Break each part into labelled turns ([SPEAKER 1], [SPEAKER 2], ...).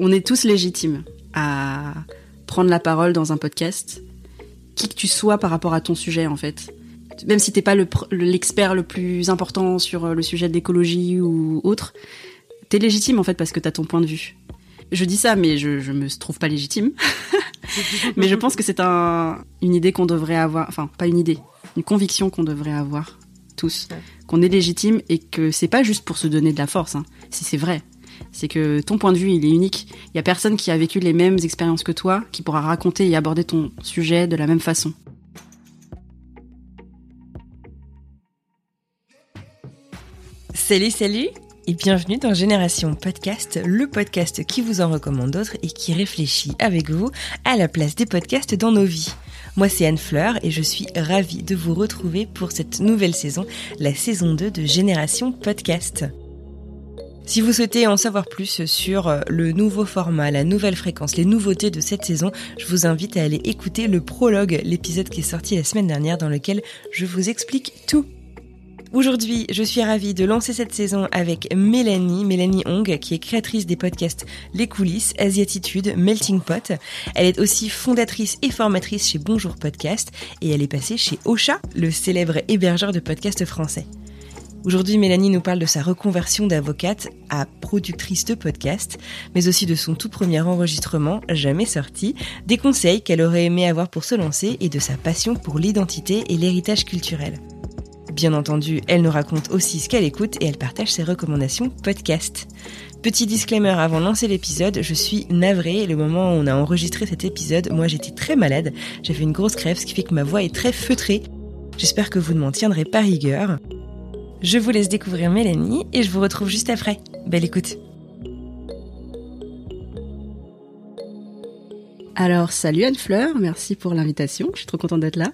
[SPEAKER 1] On est tous légitimes à prendre la parole dans un podcast, qui que tu sois par rapport à ton sujet en fait même si t'es pas l'expert le, plus important sur euh, le sujet de l'écologie ou autre, t'es légitime en fait parce que t'as ton point de vue. Je dis ça, mais je, je me trouve pas légitime. mais je pense que c'est un, une idée qu'on devrait avoir, enfin pas une idée, une conviction qu'on devrait avoir tous, qu'on est légitime et que c'est pas juste pour se donner de la force. Hein. Si c'est vrai, c'est que ton point de vue il est unique. Il y a personne qui a vécu les mêmes expériences que toi qui pourra raconter et aborder ton sujet de la même façon.
[SPEAKER 2] Salut, salut et bienvenue dans Génération Podcast, le podcast qui vous en recommande d'autres et qui réfléchit avec vous à la place des podcasts dans nos vies. Moi c'est Anne Fleur et je suis ravie de vous retrouver pour cette nouvelle saison, la saison 2 de Génération Podcast. Si vous souhaitez en savoir plus sur le nouveau format, la nouvelle fréquence, les nouveautés de cette saison, je vous invite à aller écouter le prologue, l'épisode qui est sorti la semaine dernière dans lequel je vous explique tout. Aujourd'hui, je suis ravie de lancer cette saison avec Mélanie, Mélanie Hong, qui est créatrice des podcasts Les Coulisses, Asiatitude, Melting Pot. Elle est aussi fondatrice et formatrice chez Bonjour Podcast et elle est passée chez Ocha, le célèbre hébergeur de podcasts français. Aujourd'hui, Mélanie nous parle de sa reconversion d'avocate à productrice de podcast, mais aussi de son tout premier enregistrement, jamais sorti, des conseils qu'elle aurait aimé avoir pour se lancer et de sa passion pour l'identité et l'héritage culturel. Bien entendu, elle nous raconte aussi ce qu'elle écoute et elle partage ses recommandations podcast. Petit disclaimer avant de lancer l'épisode, je suis navrée. Le moment où on a enregistré cet épisode, moi j'étais très malade. J'avais une grosse crève, ce qui fait que ma voix est très feutrée. J'espère que vous ne m'en tiendrez pas rigueur. Je vous laisse découvrir Mélanie et je vous retrouve juste après. Belle écoute.
[SPEAKER 1] Alors, salut Anne Fleur, merci pour l'invitation, je suis trop contente d'être là.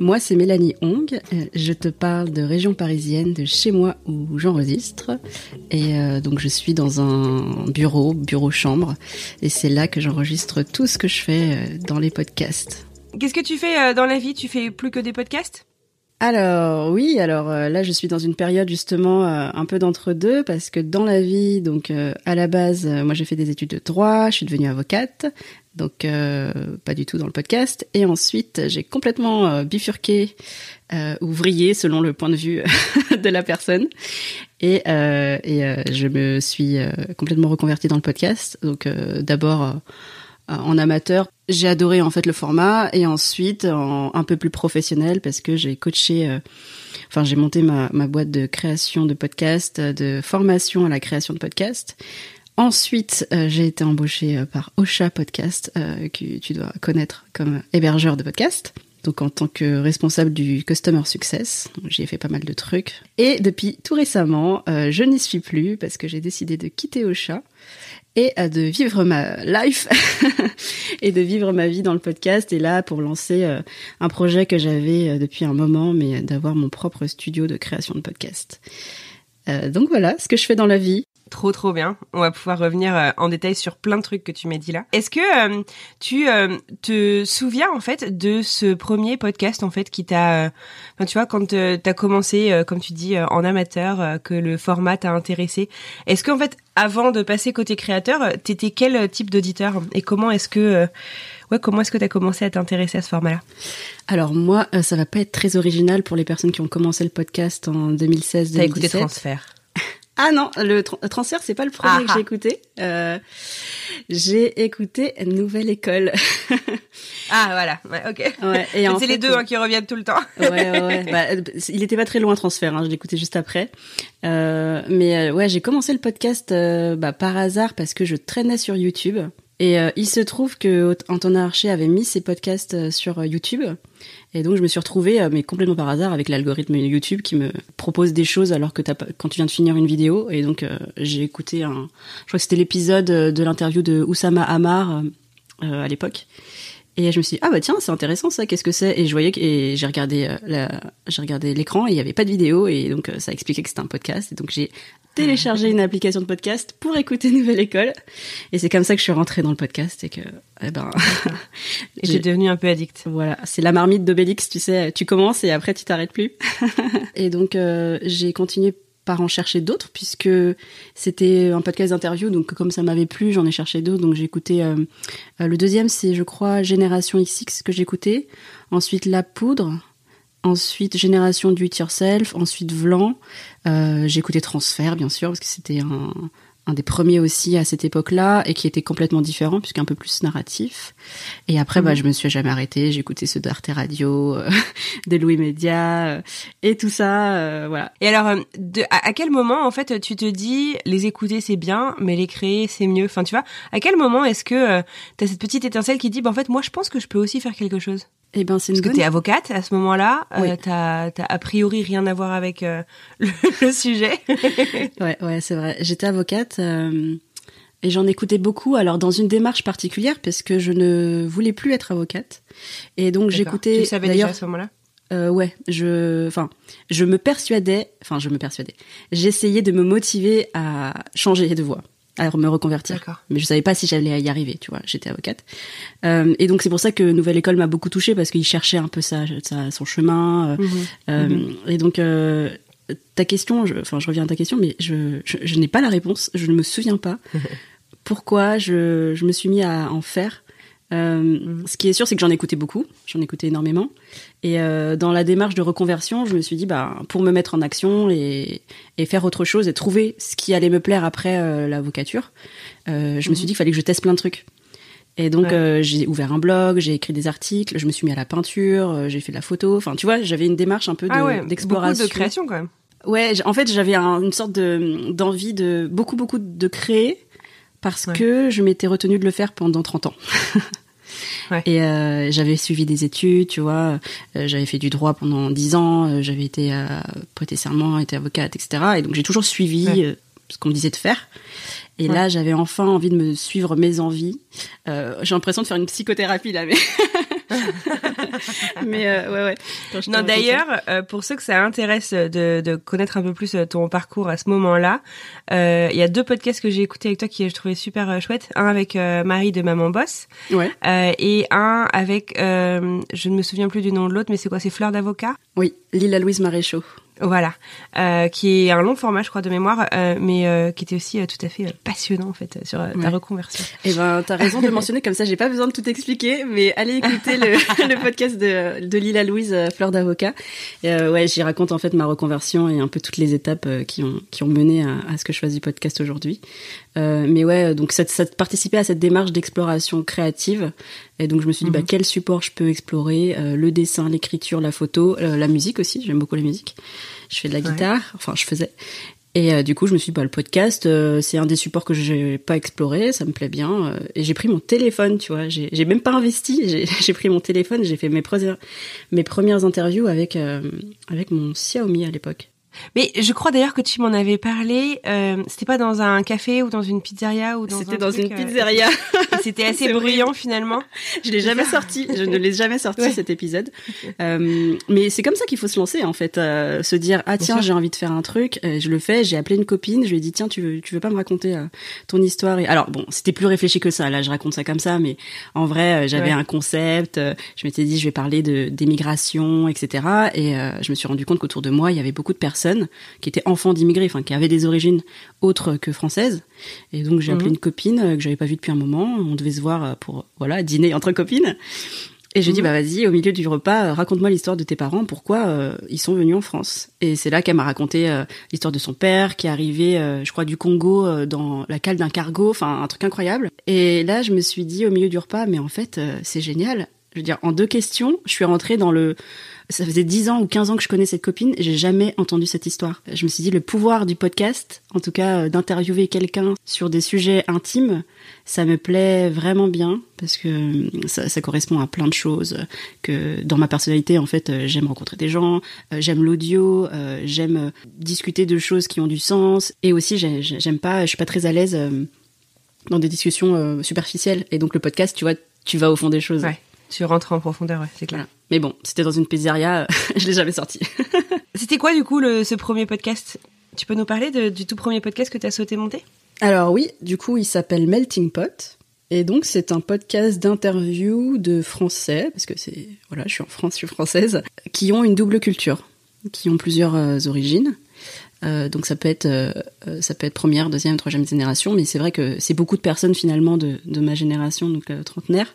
[SPEAKER 1] Moi, c'est Mélanie Hong. Euh, je te parle de région parisienne, de chez moi où j'enregistre. Et euh, donc, je suis dans un bureau, bureau-chambre. Et c'est là que j'enregistre tout ce que je fais euh, dans les podcasts.
[SPEAKER 2] Qu'est-ce que tu fais dans la vie? Tu fais plus que des podcasts?
[SPEAKER 1] Alors oui, alors là je suis dans une période justement un peu d'entre deux parce que dans la vie, donc à la base, moi j'ai fait des études de droit, je suis devenue avocate, donc euh, pas du tout dans le podcast. Et ensuite, j'ai complètement euh, bifurqué, euh, ouvrier selon le point de vue de la personne. Et, et je me suis complètement reconvertie dans le podcast. Donc d'abord en amateur, j'ai adoré en fait le format, et ensuite en un peu plus professionnel parce que j'ai coaché. Enfin, j'ai monté ma, boîte de création de podcast, de formation à la création de podcast. Ensuite, euh, j'ai été embauchée euh, par Ocha Podcast, euh, que tu dois connaître comme hébergeur de podcast. Donc en tant que responsable du Customer Success, j'y ai fait pas mal de trucs. Et depuis tout récemment, je n'y suis plus parce que j'ai décidé de quitter Ocha et de vivre ma life et de vivre ma vie dans le podcast. Et là, pour lancer un projet que j'avais depuis un moment, mais d'avoir mon propre studio de création de podcast. donc voilà ce que je fais dans la vie.
[SPEAKER 2] Trop trop bien. On va pouvoir revenir euh, en détail sur plein de trucs que tu m'as dit là. Est-ce que euh, tu euh, te souviens en fait de ce premier podcast en fait qui t'a, enfin, tu vois, quand t'as commencé, comme tu dis, en amateur, que le format t'a intéressé. Est-ce qu'en fait, avant de passer côté créateur, t'étais quel type d'auditeur et comment est-ce que Ouais, comment est-ce que tu as commencé à t'intéresser à ce format-là?
[SPEAKER 1] Alors moi, ça va pas être très original pour les personnes qui ont commencé le podcast en 2016-2017. T'as
[SPEAKER 2] écouté Transfert
[SPEAKER 1] ah non, le transfert, c'est pas le premier que j'ai écouté. Euh, j'ai écouté Nouvelle École.
[SPEAKER 2] ah voilà, ouais, ok. Ouais, c'est les deux hein, qui reviennent tout le temps.
[SPEAKER 1] ouais, ouais. Bah, il était pas très loin transfert. Hein, je l'écoutais juste après. Euh, mais euh, ouais, j'ai commencé le podcast bah, par hasard parce que je traînais sur YouTube Et euh, il se trouve que Antonin Archer avait mis ses podcasts euh, sur YouTube. Et donc je me suis retrouvée, mais complètement par hasard, avec l'algorithme YouTube qui me propose des choses alors que quand tu viens de finir une vidéo. Et donc j'ai écouté un, je crois que c'était l'épisode de l'interview de Oussama Hamar à l'époque. Et je me suis dit, ah bah tiens, c'est intéressant ça, qu'est-ce que c'est? Et je voyais que, et j'ai regardé, j'ai regardé l'écran et il n'y avait pas de vidéo et donc ça expliquait que c'était un podcast. Et donc j'ai télécharger une application de podcast pour écouter Nouvelle École. Et c'est comme ça que je suis rentrée dans le podcast et que, eh ben,
[SPEAKER 3] j'ai devenu un peu addict.
[SPEAKER 1] Voilà, c'est la marmite d'Obélix, tu sais, tu commences et après tu t'arrêtes plus. et donc euh, j'ai continué par en chercher d'autres puisque c'était un podcast d'interview donc comme ça m'avait plu j'en ai cherché d'autres donc j'ai écouté euh, euh, le deuxième c'est je crois Génération XX que j'ai écouté ensuite La Poudre Ensuite, Génération Do It Yourself. Ensuite, Vlan. Euh, j'ai écouté Transfert, bien sûr, parce que c'était un, un des premiers aussi à cette époque-là et qui était complètement différent puisqu'un peu plus narratif. Et après, bah, mhm. je me suis jamais arrêtée. J'ai écouté ceux d'Arte Radio, euh, de Louis Média euh, et tout ça, euh, voilà.
[SPEAKER 3] Et alors, de, à, quel moment en fait tu te dis les écouter c'est bien, mais les créer c'est mieux? Enfin, tu vois, à quel moment est-ce que tu as cette petite étincelle qui dit, bah, en fait, moi, je pense que je peux aussi faire quelque chose?
[SPEAKER 1] Eh ben, c'est une
[SPEAKER 3] Parce que t'es avocate à ce moment-là, oui. t'as, t'as a priori rien à voir avec le, le, sujet.
[SPEAKER 1] ouais, ouais, c'est vrai. J'étais avocate euh, et j'en écoutais beaucoup, alors dans une démarche particulière, parce que je ne voulais plus être avocate. Et donc j'écoutais.
[SPEAKER 3] Tu savais déjà à ce moment-là?
[SPEAKER 1] Euh, ouais, je, enfin, je me persuadais, enfin, je me persuadais. J'essayais de me motiver à changer de voie, à me reconvertir. Mais je savais pas si j'allais y arriver, tu vois. J'étais avocate, euh, et donc c'est pour ça que Nouvelle École m'a beaucoup touchée parce qu'il cherchait un peu ça, son chemin. Euh, mhm. Euh, mhm. Et donc ta question, je, enfin, je reviens à ta question, mais je, je, n'ai pas la réponse. Je ne me souviens pas pourquoi je, je me suis mis à en faire. Euh, mm. ce qui est sûr, c'est que j'en écoutais beaucoup, j'en écoutais énormément. Et euh, dans la démarche de reconversion, je me suis dit, bah, pour me mettre en action et, et faire autre chose et trouver ce qui allait me plaire après euh, l'avocature, euh, je me suis mm. dit qu'il fallait que je teste plein de trucs. Et donc j'ai ouvert un blog, j'ai écrit des articles, je me suis mis à la peinture, j'ai fait de la photo. Enfin, tu vois, j'avais une démarche un peu
[SPEAKER 3] ah
[SPEAKER 1] d'exploration.
[SPEAKER 3] de création quand même.
[SPEAKER 1] Ouais, en fait, j'avais une sorte de d'envie de beaucoup beaucoup de créer parce que je m'étais retenue de le faire pendant 30 ans. ouais. Et euh, j'avais suivi des études, tu vois, euh, j'avais fait du droit pendant 10 ans, euh, j'avais été euh, prêté serment, été avocate, etc. Et donc j'ai toujours suivi ce qu'on me disait de faire. Et là, j'avais enfin envie de me suivre mes envies. Euh, j'ai l'impression de faire une psychothérapie là, mais mais euh, ouais ouais.
[SPEAKER 3] Non d'ailleurs, euh, pour ceux que ça intéresse de, de, connaître un peu plus euh, ton parcours à ce moment-là, euh, il y a deux podcasts que j'ai écoutés avec toi qui je trouvais super chouettes. Un avec Marie de Maman Boss,
[SPEAKER 1] ouais.
[SPEAKER 3] et un avec, je ne me souviens plus du nom de l'autre, mais c'est quoi? C'est Fleur d'avocat?
[SPEAKER 1] Oui, Lila Louise Maréchaux.
[SPEAKER 3] Voilà, euh, qui est un long format, je crois, de mémoire, euh, mais euh, qui était aussi tout à fait passionnant en fait sur ta reconversion.
[SPEAKER 1] Eh ben, t'as raison de mentionner comme ça. J'ai pas besoin de tout expliquer, mais allez écouter le, le, podcast de, de Lila Louise, Fleur d'avocat. ouais, j'y raconte en fait ma reconversion et un peu toutes les étapes qui ont qui ont mené à, à ce que je fasse du podcast aujourd'hui. Mais ouais, donc ça, ça participait à cette démarche d'exploration créative. Et donc je me suis dit, bah, mhm. quel support je peux explorer Le dessin, l'écriture, la photo, la musique aussi. J'aime beaucoup la musique je fais de la guitare, enfin je faisais. Et euh, du coup, je me suis dit, bah, le podcast, euh, c'est un des supports que j'ai pas exploré, ça me plaît bien. Euh, et j'ai pris mon téléphone, tu vois. J'ai même pas investi, j'ai pris mon téléphone, j'ai fait mes, premières, mes premières interviews avec, avec mon Xiaomi à l'époque.
[SPEAKER 3] Mais je crois d'ailleurs que tu m'en avais parlé. Euh, c'était pas dans un café ou dans une pizzeria ou dans
[SPEAKER 1] C'était dans une euh, pizzeria.
[SPEAKER 3] c'était assez bruyant finalement.
[SPEAKER 1] Je l'ai jamais sorti. Je ne l'ai jamais sorti cet épisode. Euh, mais c'est comme ça qu'il faut se lancer en fait, euh, se dire ah tiens j'ai envie de faire un truc, euh, je le fais. J'ai appelé une copine, je lui ai dit tiens tu veux tu veux pas me raconter ton histoire et alors bon c'était plus réfléchi que ça. Là je raconte ça comme ça, mais en vrai j'avais un concept. je m'étais dit je vais parler de d'émigration etc. Et je me suis rendu compte qu'autour de moi il y avait beaucoup de personnes qui étaient enfants d'immigrés, enfin qui avaient des origines autres que françaises. Et donc j'ai appelé mhm. une copine euh, que j'avais pas vue depuis un moment. On devait se voir euh, pour voilà dîner entre copines. Et j'ai dit mhm. bah vas-y au milieu du repas euh, raconte-moi l'histoire de tes parents pourquoi ils sont venus en France? Et c'est là qu'elle m'a raconté l'histoire de son père qui est arrivé je crois du Congo dans la cale d'un cargo enfin un truc incroyable et là je me suis dit au milieu du repas mais en fait c'est génial Je veux dire, en deux questions, je suis rentrée dans le ça faisait 10 ans ou 15 ans que je connais cette copine j'ai jamais entendu cette histoire. Je me suis dit le pouvoir du podcast, en tout cas euh, d'interviewer quelqu'un sur des sujets intimes, ça me plaît vraiment bien parce que euh, ça, ça, correspond à plein de choses que dans ma personnalité en fait euh, j'aime rencontrer des gens, j'aime l'audio, j'aime discuter de choses qui ont du sens et aussi j'aime pas, je suis pas très à l'aise dans des discussions superficielles et donc le podcast tu vois tu vas au fond des choses.
[SPEAKER 3] Ouais. Tu rentres en profondeur, ouais, c'est clair.
[SPEAKER 1] Mais bon, c'était dans une pizzeria, je l'ai jamais sorti.
[SPEAKER 3] c'était quoi du coup le, ce premier podcast? Tu peux nous parler de, du tout premier podcast que tu as sauté monter?
[SPEAKER 1] Alors oui, du coup il s'appelle Melting Pot. Et donc c'est un podcast d'interview de Français, parce que c'est voilà, je suis en France, je suis française, qui ont une double culture, qui ont plusieurs euh, origines. Euh, donc ça peut être euh, euh, ça peut être première, deuxième, troisième génération, mais c'est vrai que c'est beaucoup de personnes finalement de, de ma génération, donc trentenaire.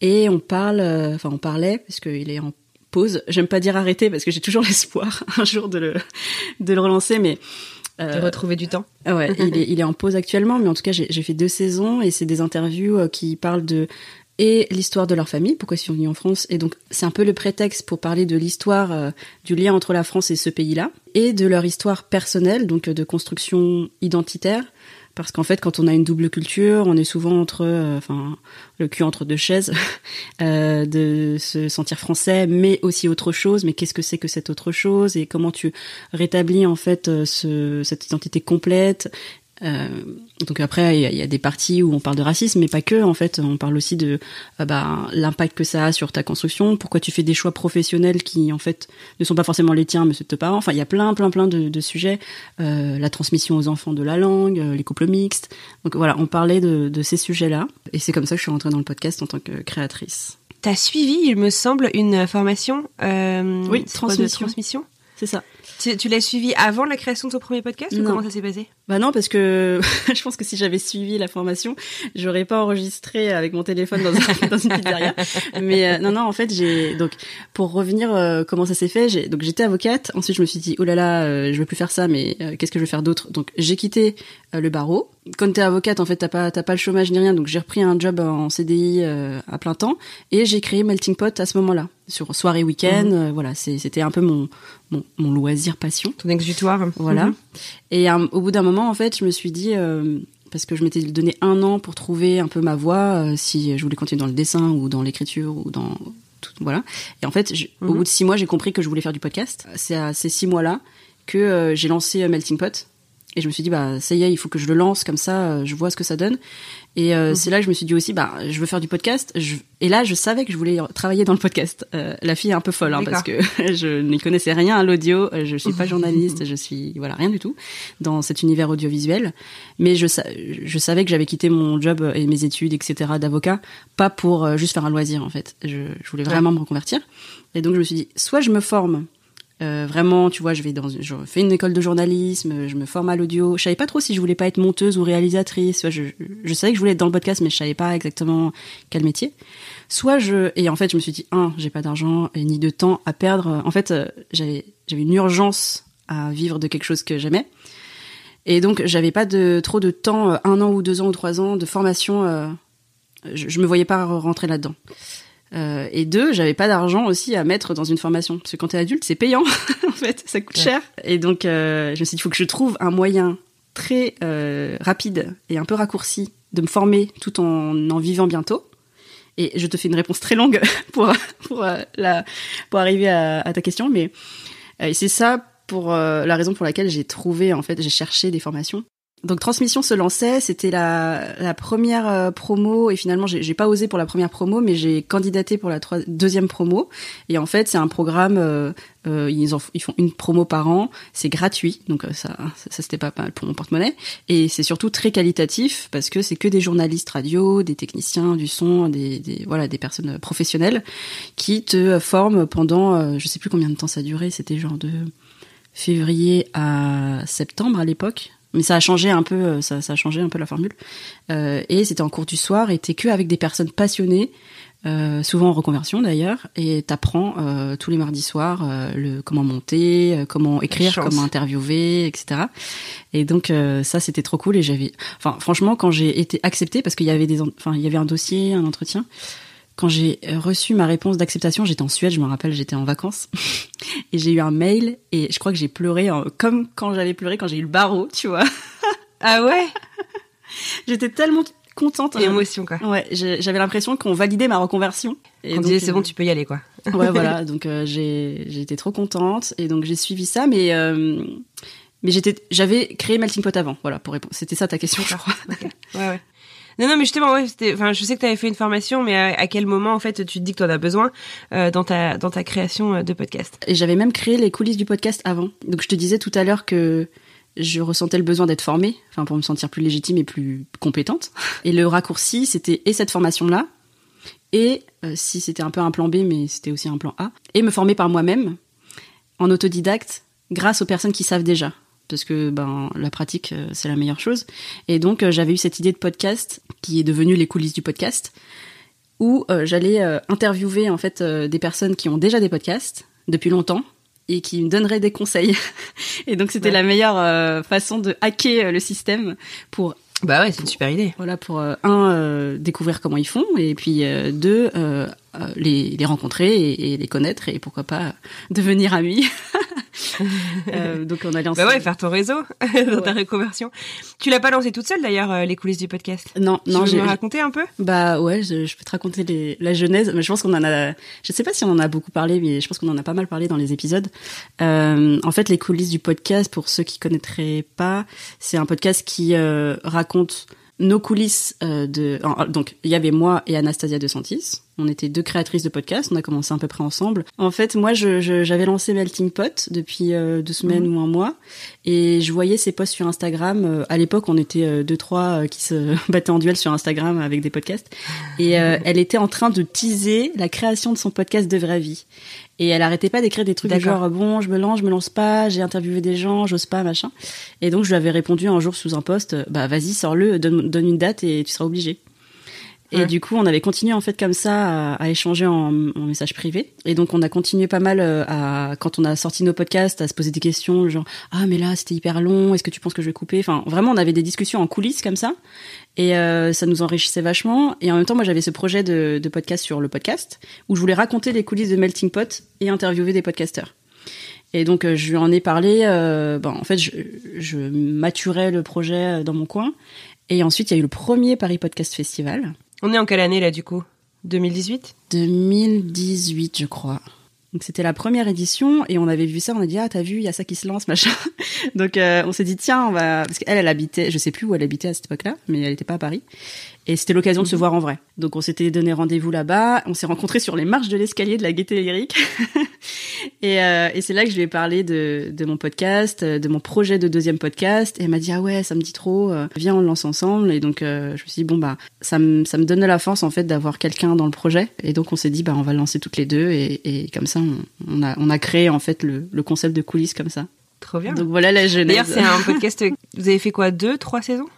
[SPEAKER 1] Et on parle, euh, enfin on parlait, parce qu'il est en pause. J'aime pas dire arrêter parce que j'ai toujours l'espoir un jour de le, de le relancer, mais
[SPEAKER 3] euh, de retrouver du temps.
[SPEAKER 1] Ouais, il est, il est en pause actuellement, mais en tout cas j'ai fait deux saisons et c'est des interviews euh, qui parlent de et l'histoire de leur famille, pourquoi ils sont venus en France. Et donc, c'est un peu le prétexte pour parler de l'histoire euh, du lien entre la France et ce pays-là, et de leur histoire personnelle, donc de construction identitaire, parce qu'en fait, quand on a une double culture, on est souvent entre, euh, enfin, le cul entre deux chaises, euh, de se sentir français, mais aussi autre chose. Mais qu'est-ce que c'est que cette autre chose? Et comment tu rétablis en fait euh, ce, cette identité complète? Euh, donc après, il y, a des parties où on parle de racisme, mais pas que. En fait, on parle aussi de euh, bah, l'impact que ça a sur ta construction. Pourquoi tu fais des choix professionnels qui, en fait, ne sont pas forcément les tiens, mais ceux de tes parents. Enfin, il y a plein, plein, plein de, de sujets. Euh, la transmission aux enfants de la langue, euh, les couples mixtes. Donc voilà, on parlait de, de ces sujets-là, et c'est comme ça que je suis rentrée dans le podcast en tant que créatrice.
[SPEAKER 3] T'as suivi, il me semble, une formation.
[SPEAKER 1] oui, transmission? C'est ça.
[SPEAKER 3] Tu, l'as suivi avant la création de ton premier podcast ou comment ça s'est passé?
[SPEAKER 1] Bah non, parce que je pense que si j'avais suivi la formation, j'aurais pas enregistré avec mon téléphone dans, un, dans une pizzeria. Mais euh, non, non, en fait, j'ai donc pour revenir euh, comment ça s'est fait, j'ai donc j'étais avocate. Ensuite, je me suis dit oh là là, euh, je veux plus faire ça, mais qu'est-ce que je vais faire d'autre? Donc j'ai quitté le barreau. Quand t'es avocate, en fait, t'as pas t'as pas le chômage ni rien, donc j'ai repris un job en CDI à plein temps et j'ai créé Melting Pot à ce moment-là sur soirée week-end. Mhm. voilà, c'était un peu mon, mon, mon loisir passion.
[SPEAKER 3] Ton exutoire.
[SPEAKER 1] Voilà. Mhm. Et euh, au bout d'un moment, en fait, je me suis dit, euh, parce que je m'étais donné un an pour trouver un peu ma voie, euh, si je voulais continuer dans le dessin ou dans l'écriture ou dans tout, voilà. Et en fait, au mhm. bout de six mois, j'ai compris que je voulais faire du podcast. C'est à ces six mois-là que j'ai lancé Melting Pot. Et je me suis dit, bah, ça y est, il faut que je le lance, comme ça, je vois ce que ça donne. Et euh, mhm. c'est là que je me suis dit aussi, bah, je veux faire du podcast. Je... Et là, je savais que je voulais travailler dans le podcast. Euh, la fille est un peu folle, hein, parce que je n'y connaissais rien à l'audio. Je suis pas journaliste, je suis voilà rien du tout dans cet univers audiovisuel. Mais je, je savais que j'avais quitté mon job et mes études, etc. d'avocat, pas pour euh, juste faire un loisir en fait. Je, je voulais vraiment me reconvertir. Et donc je me suis dit, soit je me forme euh, vraiment, tu vois, je vais dans, je fais une école de journalisme, je me forme à l'audio. Je savais pas trop si je voulais pas être monteuse ou réalisatrice. Je, je, savais que je voulais être dans le podcast, mais je savais pas exactement quel métier. Soit je, et en fait, je me suis dit, un, j'ai pas d'argent ni de temps à perdre. En fait, euh, j'avais, j'avais une urgence à vivre de quelque chose que j'aimais. Et donc, j'avais pas de trop de temps, euh, un an ou deux ans ou trois ans de formation. je, je me voyais pas rentrer là-dedans. Euh, et deux, j'avais pas d'argent aussi à mettre dans une formation parce que quand t'es adulte, c'est payant en fait, ça coûte cher. Et donc, euh, je me suis dit, il faut que je trouve un moyen très euh, rapide et un peu raccourci de me former tout en en vivant bientôt. Et je te fais une réponse très longue pour pour la pour arriver à, à ta question, mais c'est ça pour la raison pour laquelle j'ai trouvé en fait, j'ai cherché des formations donc Transmission se lançait, c'était la, première euh, promo. Et finalement j'ai pas osé pour la première promo, mais j'ai candidaté pour la deuxième promo. Et en fait c'est un programme, euh, euh, ils, font une promo par an, c'est gratuit, donc ça, ça, c'était pas mal pour mon porte-monnaie. Et c'est surtout très qualitatif parce que c'est que des journalistes radio, des techniciens du son, des, des, voilà des personnes professionnelles qui te forment pendant, je sais plus combien de temps ça durait, c'était genre de février à septembre à l'époque mais ça a changé un peu, euh, ça, ça a changé un peu la formule. Euh, et c'était en cours du soir, et t'es que avec des personnes passionnées, euh, souvent en reconversion d'ailleurs, et t'apprends euh, tous les mardis soirs euh, le comment monter, euh, comment écrire, comment interviewer, etc. Et donc ça c'était trop cool et j'avais, enfin franchement quand j'ai été acceptée parce qu'il y avait des, enfin il y avait un dossier, un entretien quand j'ai reçu ma réponse d'acceptation, j'étais en Suède, je me rappelle, j'étais en vacances, et j'ai eu un mail, et je crois que j'ai pleuré comme quand j'avais pleuré quand j'ai eu le barreau, tu vois.
[SPEAKER 3] Ah ouais?
[SPEAKER 1] J'étais tellement contente.
[SPEAKER 3] Émotion quoi.
[SPEAKER 1] Ouais, j'avais l'impression qu'on validait ma reconversion.
[SPEAKER 3] Et on disait c'est bon, tu peux y aller quoi.
[SPEAKER 1] ouais, voilà. Donc euh, j'ai été trop contente et donc j'ai suivi ça, mais euh, mais j'étais j'avais créé Melting Pot avant. Voilà pour répondre. C'était ça ta question, je crois.
[SPEAKER 3] Ouais ouais. Non, non, mais justement, je sais que tu avais fait une formation, mais à, quel moment, en fait, tu te dis que tu en as besoin euh, dans ta dans ta création de podcast?
[SPEAKER 1] Et j'avais même créé les coulisses du podcast avant. Donc, je te disais tout à l'heure que je ressentais le besoin d'être formée, enfin pour me sentir plus légitime et plus compétente. Et le raccourci, c'était et cette formation-là, et euh, si c'était un peu un plan B, mais c'était aussi un plan A, et me former par moi-même en autodidacte grâce aux personnes qui savent déjà. Parce que ben la pratique euh, c'est la meilleure chose. Et donc euh, j'avais eu cette idée de podcast qui est devenue les coulisses du podcast, où j'allais interviewer en fait des personnes qui ont déjà des podcasts depuis longtemps et qui me donnerait des conseils. et donc c'était la meilleure euh, façon de hacker euh, le système pour
[SPEAKER 3] bah ouais, c'est une super idée.
[SPEAKER 1] Voilà pour euh, un découvrir comment ils font et puis deux les, les rencontrer et, et, les connaître et pourquoi pas devenir amis.
[SPEAKER 3] euh, donc on a lancé. Bah ouais, faire ton réseau dans ta reconversion. Tu l'as pas lancé toute seule d'ailleurs euh, les coulisses du podcast?
[SPEAKER 1] Non,
[SPEAKER 3] tu
[SPEAKER 1] non.
[SPEAKER 3] Tu veux me raconter un peu?
[SPEAKER 1] Bah ouais, je, je, peux te raconter les, la genèse. Mais je pense qu'on en a. Je sais pas si on en a beaucoup parlé, mais je pense qu'on en a pas mal parlé dans les épisodes. Euh, en fait, les coulisses du podcast, pour ceux qui connaîtraient pas, c'est un podcast qui raconte nos coulisses de donc il y avait moi et Anastasia de Santis on était deux créatrices de podcast on a commencé à peu près ensemble en fait moi j'avais je, lancé Melting Pot depuis euh, deux semaines mhm. ou un mois et je voyais ses posts sur Instagram euh, à l'époque on était deux trois qui se battaient en duel sur Instagram avec des podcasts et elle était en train de teaser la création de son podcast de vraie vie et elle arrêtait pas d'écrire des trucs du genre bon, je me lance, je me lance pas, j'ai interviewé des gens, j'ose pas, machin. Et donc je lui avais répondu un jour sous un post, bah vas-y, sors-le, donne, donne une date et tu seras obligé. Et du coup, on avait continué en fait comme ça à, échanger en, en, message privé. Et donc, on a continué pas mal euh, à quand on a sorti nos podcasts à se poser des questions, genre ah mais là c'était hyper long, est-ce que tu penses que je vais couper? Enfin, vraiment, on avait des discussions en coulisses comme ça. Et euh, ça nous enrichissait vachement. Et en même temps, moi, j'avais ce projet de, de podcast sur le podcast où je voulais raconter les coulisses de Melting Pot et interviewer des podcasteurs. Et donc, euh, je lui en ai parlé. Euh, ben, en fait, je, je maturais le projet dans mon coin. Et ensuite, il y a eu le premier Paris Podcast Festival
[SPEAKER 3] on est en quelle année là du coup? 2018
[SPEAKER 1] 2018 je crois. Donc c'était la première édition et on avait vu ça, on a dit ah t'as vu il y a ça qui se lance machin. Donc euh, on s'est dit tiens on va parce qu'elle elle habitait je sais plus où elle habitait à cette époque-là mais elle était pas à Paris et c'était l'occasion de se mhm. voir en vrai. Donc on s'était donné rendez-vous là-bas, on s'est rencontrés sur les marches de l'escalier de la Gaîté Lyrique. et, euh, et c'est là que je lui ai parlé de, de mon podcast, de mon projet de deuxième podcast. Et elle m'a dit ah ouais ça me dit trop, euh, viens on le lance ensemble. Et donc euh, je me suis dit bon bah ça me ça me donne de la force en fait d'avoir quelqu'un dans le projet. Et donc on s'est dit bah on va le lancer toutes les deux et, et comme ça on, on, a on a créé en fait le, le concept de coulisses comme ça.
[SPEAKER 3] Trop bien.
[SPEAKER 1] Donc voilà la genèse.
[SPEAKER 3] D'ailleurs c'est un podcast. Vous avez fait quoi deux trois saisons?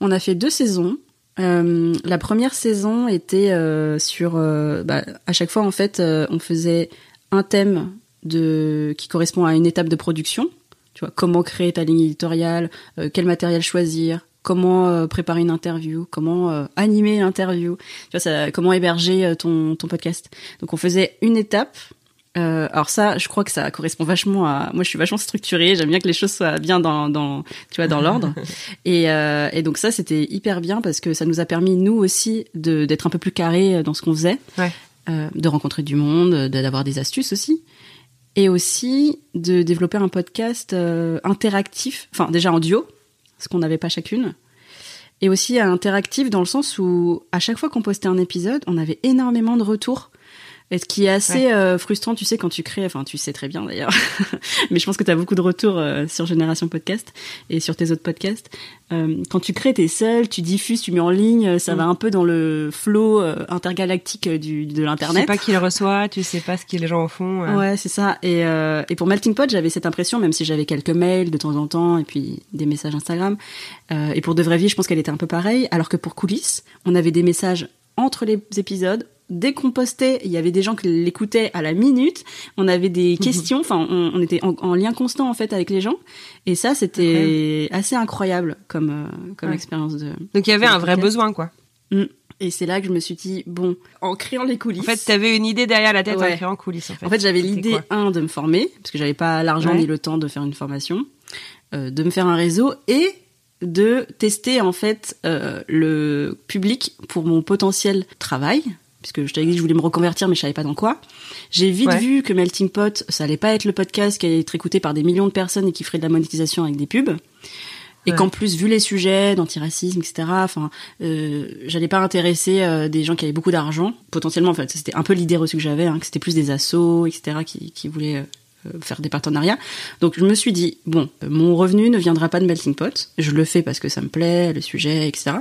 [SPEAKER 1] On a fait deux saisons. Euh, la première saison était euh, sur, euh, bah, à chaque fois en fait, on faisait un thème de qui correspond à une étape de production. Tu vois, comment créer ta ligne éditoriale, quel matériel choisir, comment préparer une interview, comment animer l'interview, tu vois, comment héberger ton ton podcast. Donc on faisait une étape euh, alors ça, je crois que ça correspond vachement à. Moi, je suis vachement structurée. J'aime bien que les choses soient bien dans, dans tu vois, dans l'ordre. Et, euh, et donc ça, c'était hyper bien parce que ça nous a permis nous aussi de d'être un peu plus carré dans ce qu'on faisait,
[SPEAKER 3] ouais.
[SPEAKER 1] euh, de rencontrer du monde, d'avoir des astuces aussi, et aussi de développer un podcast interactif. Enfin, déjà en duo, ce qu'on n'avait pas chacune. Et aussi interactif dans le sens où à chaque fois qu'on postait un épisode, on avait énormément de retours et ce qui est assez euh, frustrant, tu sais, quand tu crées, enfin tu sais très bien d'ailleurs, mais je pense que tu as beaucoup de retours euh, sur Génération Podcast et sur tes autres podcasts. Euh, quand tu crées, t'es seul, tu diffuses, tu mets en ligne, ça mm. va un peu dans le flow intergalactique du, de l'internet.
[SPEAKER 3] Tu sais pas qui le reçoit, tu sais pas ce que les gens en font.
[SPEAKER 1] Ouais, c'est ça. Et, et pour Melting Pot, j'avais cette impression, même si j'avais quelques mails de temps en temps et puis des messages Instagram. et pour De Vraie Vie, je pense qu'elle était un peu pareille. Alors que pour Coulisses, on avait des messages entre les épisodes dès qu'on postait, il y avait des gens qui l'écoutaient à la minute. On avait des mhm. questions. Enfin, on, était en, lien constant en fait avec les gens. Et ça, c'était assez incroyable comme euh, comme expérience de.
[SPEAKER 3] Donc il y avait un vrai besoin, quoi.
[SPEAKER 1] Mm. Et c'est là que je me suis dit, bon, en créant les coulisses.
[SPEAKER 3] En fait, t'avais une idée derrière la tête
[SPEAKER 1] Ouais.
[SPEAKER 3] en créant coulisses. En fait,
[SPEAKER 1] En fait, j'avais l'idée, un, de me former, parce que j'avais pas l'argent
[SPEAKER 3] Ouais.
[SPEAKER 1] ni le temps de faire une formation, euh, de me faire un réseau et de tester, en fait, euh, le public pour mon potentiel travail. Puisque je t'avais dit que je voulais me reconvertir, mais je savais pas dans quoi. J'ai vite
[SPEAKER 3] Ouais.
[SPEAKER 1] vu que Melting Pot, ça allait pas être le podcast qui allait être écouté par des millions de personnes et qui ferait de la monétisation avec des pubs. Et
[SPEAKER 3] Ouais.
[SPEAKER 1] qu'en plus, vu les sujets d'antiracisme, etc., enfin, euh, j'allais pas intéresser euh, des gens qui avaient beaucoup d'argent. Potentiellement, en fait, c'était un peu l'idée reçue que j'avais, hein, que c'était plus des assos, etc., qui, qui voulaient euh, faire des partenariats. Donc, je me suis dit, bon, euh, mon revenu ne viendra pas de Melting Pot. Je le fais parce que ça me plaît, le sujet, etc.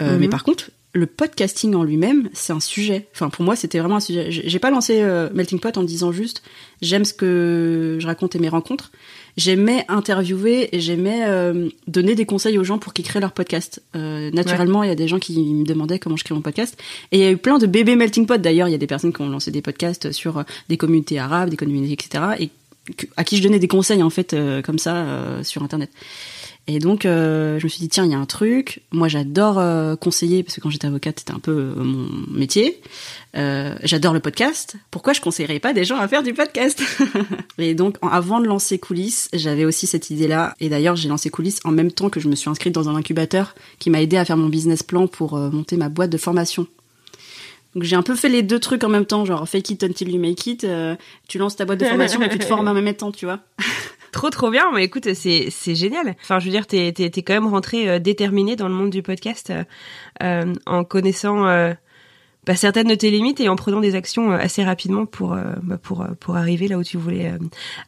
[SPEAKER 1] Euh,
[SPEAKER 3] Mhm.
[SPEAKER 1] Mais par contre, le podcasting en lui-même, c'est un sujet. Enfin, pour moi, c'était vraiment un sujet. J'ai j'ai pas lancé euh, Melting Pot en disant juste, j'aime ce que je raconte et mes rencontres. J'aimais interviewer et j'aimais euh, donner des conseils aux gens pour qu'ils créent leur podcast. Euh, naturellement, il y a des gens qui me demandaient comment je crée mon podcast. Et il y a eu plein de bébés melting pot. D'ailleurs, il y a des personnes qui ont lancé des podcasts sur euh, des communautés arabes, des communautés, etc. Et à qui je donnais des conseils, en fait, euh, comme ça, euh, sur Internet. Et donc, euh, je me suis dit, tiens, il y a un truc. Moi, j'adore euh, conseiller, parce que quand j'étais avocate, c'était un peu euh, mon métier. Euh, j'adore le podcast. Pourquoi je conseillerais pas des gens à faire du podcast Et donc, avant de lancer Coulisses, j'avais aussi cette idée-là. Et d'ailleurs, j'ai lancé Coulisses en même temps que je me suis inscrite dans un incubateur qui m'a aidé à faire mon business plan pour euh, monter ma boîte de formation. Donc j'ai un peu fait les deux trucs en même temps, genre fake it until you make it. euh, tu lances ta boîte de formation et tu te formes en même temps, tu vois.
[SPEAKER 3] Trop trop bien, mais écoute, c'est c'est génial. Enfin, je veux dire, t'es t'es t'es quand même rentré euh, déterminé dans le monde du podcast euh, euh, en connaissant euh, bah, certaines de tes limites et en prenant des actions euh, assez rapidement pour euh, bah, pour pour arriver là où tu voulais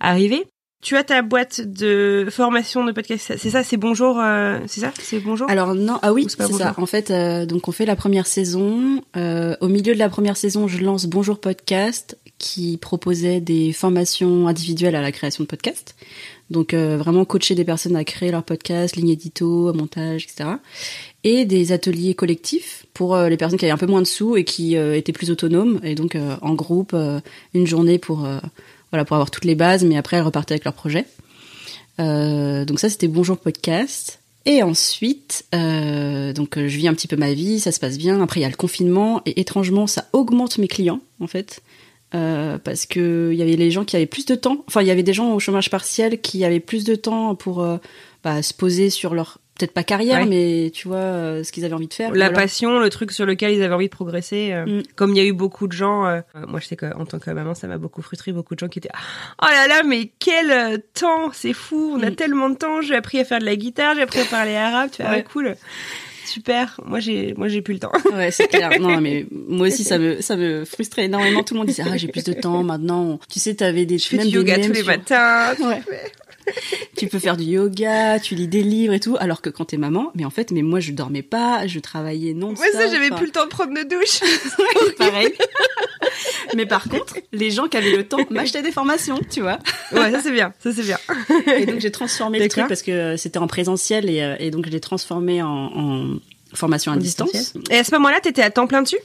[SPEAKER 3] arriver. Tu as ta boîte de formation de podcast, c'est ça, c'est bonjour, euh, c'est ça, c'est bonjour.
[SPEAKER 1] Alors non, ah oui,
[SPEAKER 3] Ou c'est
[SPEAKER 1] ça. En fait, euh, donc on fait la première saison. Euh, au milieu de la première saison, je lance Bonjour Podcast, qui proposait des formations individuelles à la création de podcasts. Donc euh, vraiment coacher des personnes à créer leur podcast, ligne édito, montage, etc. Et des ateliers collectifs pour euh, les personnes qui avaient un peu moins de sous et qui euh, étaient plus autonomes. Et donc en groupe, une journée pour voilà pour avoir toutes les bases, mais après elles repartaient avec leur projet. Donc ça c'était Bonjour Podcast. Et ensuite, donc je vis un petit peu ma vie, ça se passe bien. Après il y a le confinement et étrangement ça augmente mes clients en fait. Euh, parce que il y avait les gens qui avaient plus de temps. Enfin, il y avait des gens au chômage partiel qui avaient plus de temps pour euh, bah, se poser sur leur peut-être pas carrière,
[SPEAKER 3] Ouais.
[SPEAKER 1] mais tu vois euh, ce qu'ils avaient envie de faire.
[SPEAKER 3] la passion, le truc sur lequel ils avaient envie de progresser.
[SPEAKER 1] Mm.
[SPEAKER 3] Comme il y a eu beaucoup de gens, moi je sais qu'en tant que maman, ça m'a beaucoup frustré, beaucoup de gens qui étaient oh là là, mais quel temps, c'est fou, on a
[SPEAKER 1] Mm.
[SPEAKER 3] tellement de temps. J'ai appris à faire de la guitare, j'ai appris à parler arabe. Tu vois,
[SPEAKER 1] ouais,
[SPEAKER 3] cool, super. Moi j'ai, moi j'ai plus le temps.
[SPEAKER 1] Ouais, c'est clair. Non, mais moi aussi, ça me, ça me frustrait énormément. Tout le monde disait, ah, j'ai plus de temps maintenant. Tu sais, t'avais des,
[SPEAKER 3] Je fais du yoga tous les
[SPEAKER 1] sur-
[SPEAKER 3] matins.
[SPEAKER 1] Ouais. tu peux faire du yoga, tu lis des livres et tout, alors que quand t'es maman, mais en fait, mais moi, je dormais pas, je travaillais non
[SPEAKER 3] Moi ça, j'avais plus le temps de prendre de douche.
[SPEAKER 1] pareil. mais par contre, les gens qui avaient le temps m'achetaient des formations, tu vois.
[SPEAKER 3] ouais, ça c'est bien, ça c'est bien.
[SPEAKER 1] Et donc, j'ai transformé le truc parce que c'était en présentiel et, euh, et donc, je l'ai transformé en, en formation à distance.
[SPEAKER 3] Et à ce moment-là, t'étais à temps plein dessus?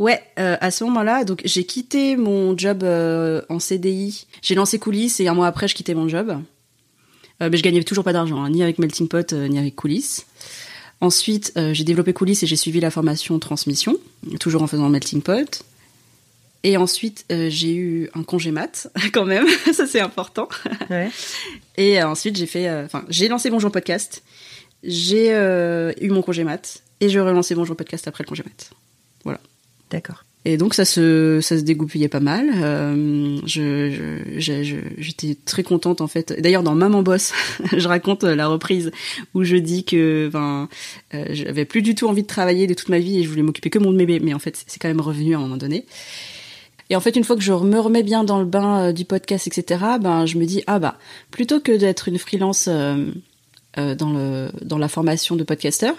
[SPEAKER 1] Ouais, euh, à ce moment-là, donc j'ai quitté mon job euh, en CDI. J'ai lancé Coulisses et un mois après, je quittais mon job. Euh, mais je gagnais toujours pas d'argent, hein, ni avec Melting Pot, ni avec Coulisses. Ensuite, j'ai développé Coulisses et j'ai suivi la formation Transmission, toujours en faisant Melting Pot. Et ensuite, j'ai eu un congé mat, quand même, ça c'est important.
[SPEAKER 3] Ouais.
[SPEAKER 1] Et ensuite, j'ai fait, enfin, j'ai lancé Bonjour Podcast. J'ai eu mon congé mat et j'ai relancé Bonjour Podcast après le congé mat.
[SPEAKER 3] D'accord.
[SPEAKER 1] Et donc ça se ça se dégoupillait pas mal. Euh, je j'étais très contente en fait. D'ailleurs dans Maman Boss, je raconte la reprise où je dis que ben euh, j'avais plus du tout envie de travailler de toute ma vie et je voulais m'occuper que mon bébé. Mais en fait c'est quand même revenu à un moment donné. Et en fait une fois que je me remets bien dans le bain euh, du podcast etc. Ben je me dis ah bah plutôt que d'être une freelance dans le dans la formation de podcasteur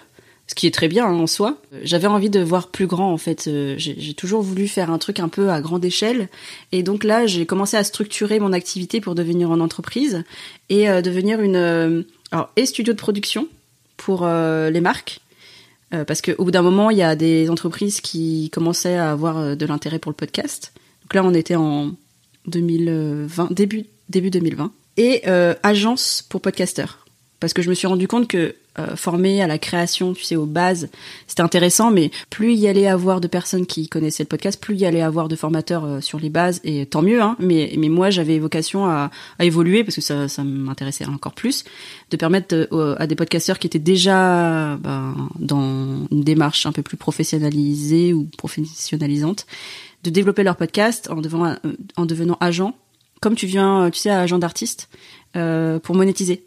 [SPEAKER 1] ce qui est très bien hein, en soi. J'avais envie de voir plus grand en fait. Euh, J'ai toujours voulu faire un truc un peu à grande échelle. Et donc là, j'ai commencé à structurer mon activité pour devenir en entreprise et euh, devenir une euh, alors et studio de production pour les marques. Parce qu'au bout d'un moment, il y a des entreprises qui commençaient à avoir de l'intérêt pour le podcast. Donc là, on était en 2020, début début 2020, et agence pour podcasteurs. Parce que je me suis rendu compte que euh, formé à la création, tu sais, aux bases. C'était intéressant, mais plus il y allait avoir de personnes qui connaissaient le podcast, plus il y allait avoir de formateurs euh, sur les bases, et tant mieux. Hein, mais, mais moi, j'avais vocation à, à, évoluer parce que ça, ça m'intéressait encore plus, de permettre euh, à des podcasteurs qui étaient déjà ben, dans une démarche un peu plus professionnalisée ou professionnalisante, de développer leur podcast en devenant, en devenant agent, comme tu viens, tu sais, agent d'artiste, pour monétiser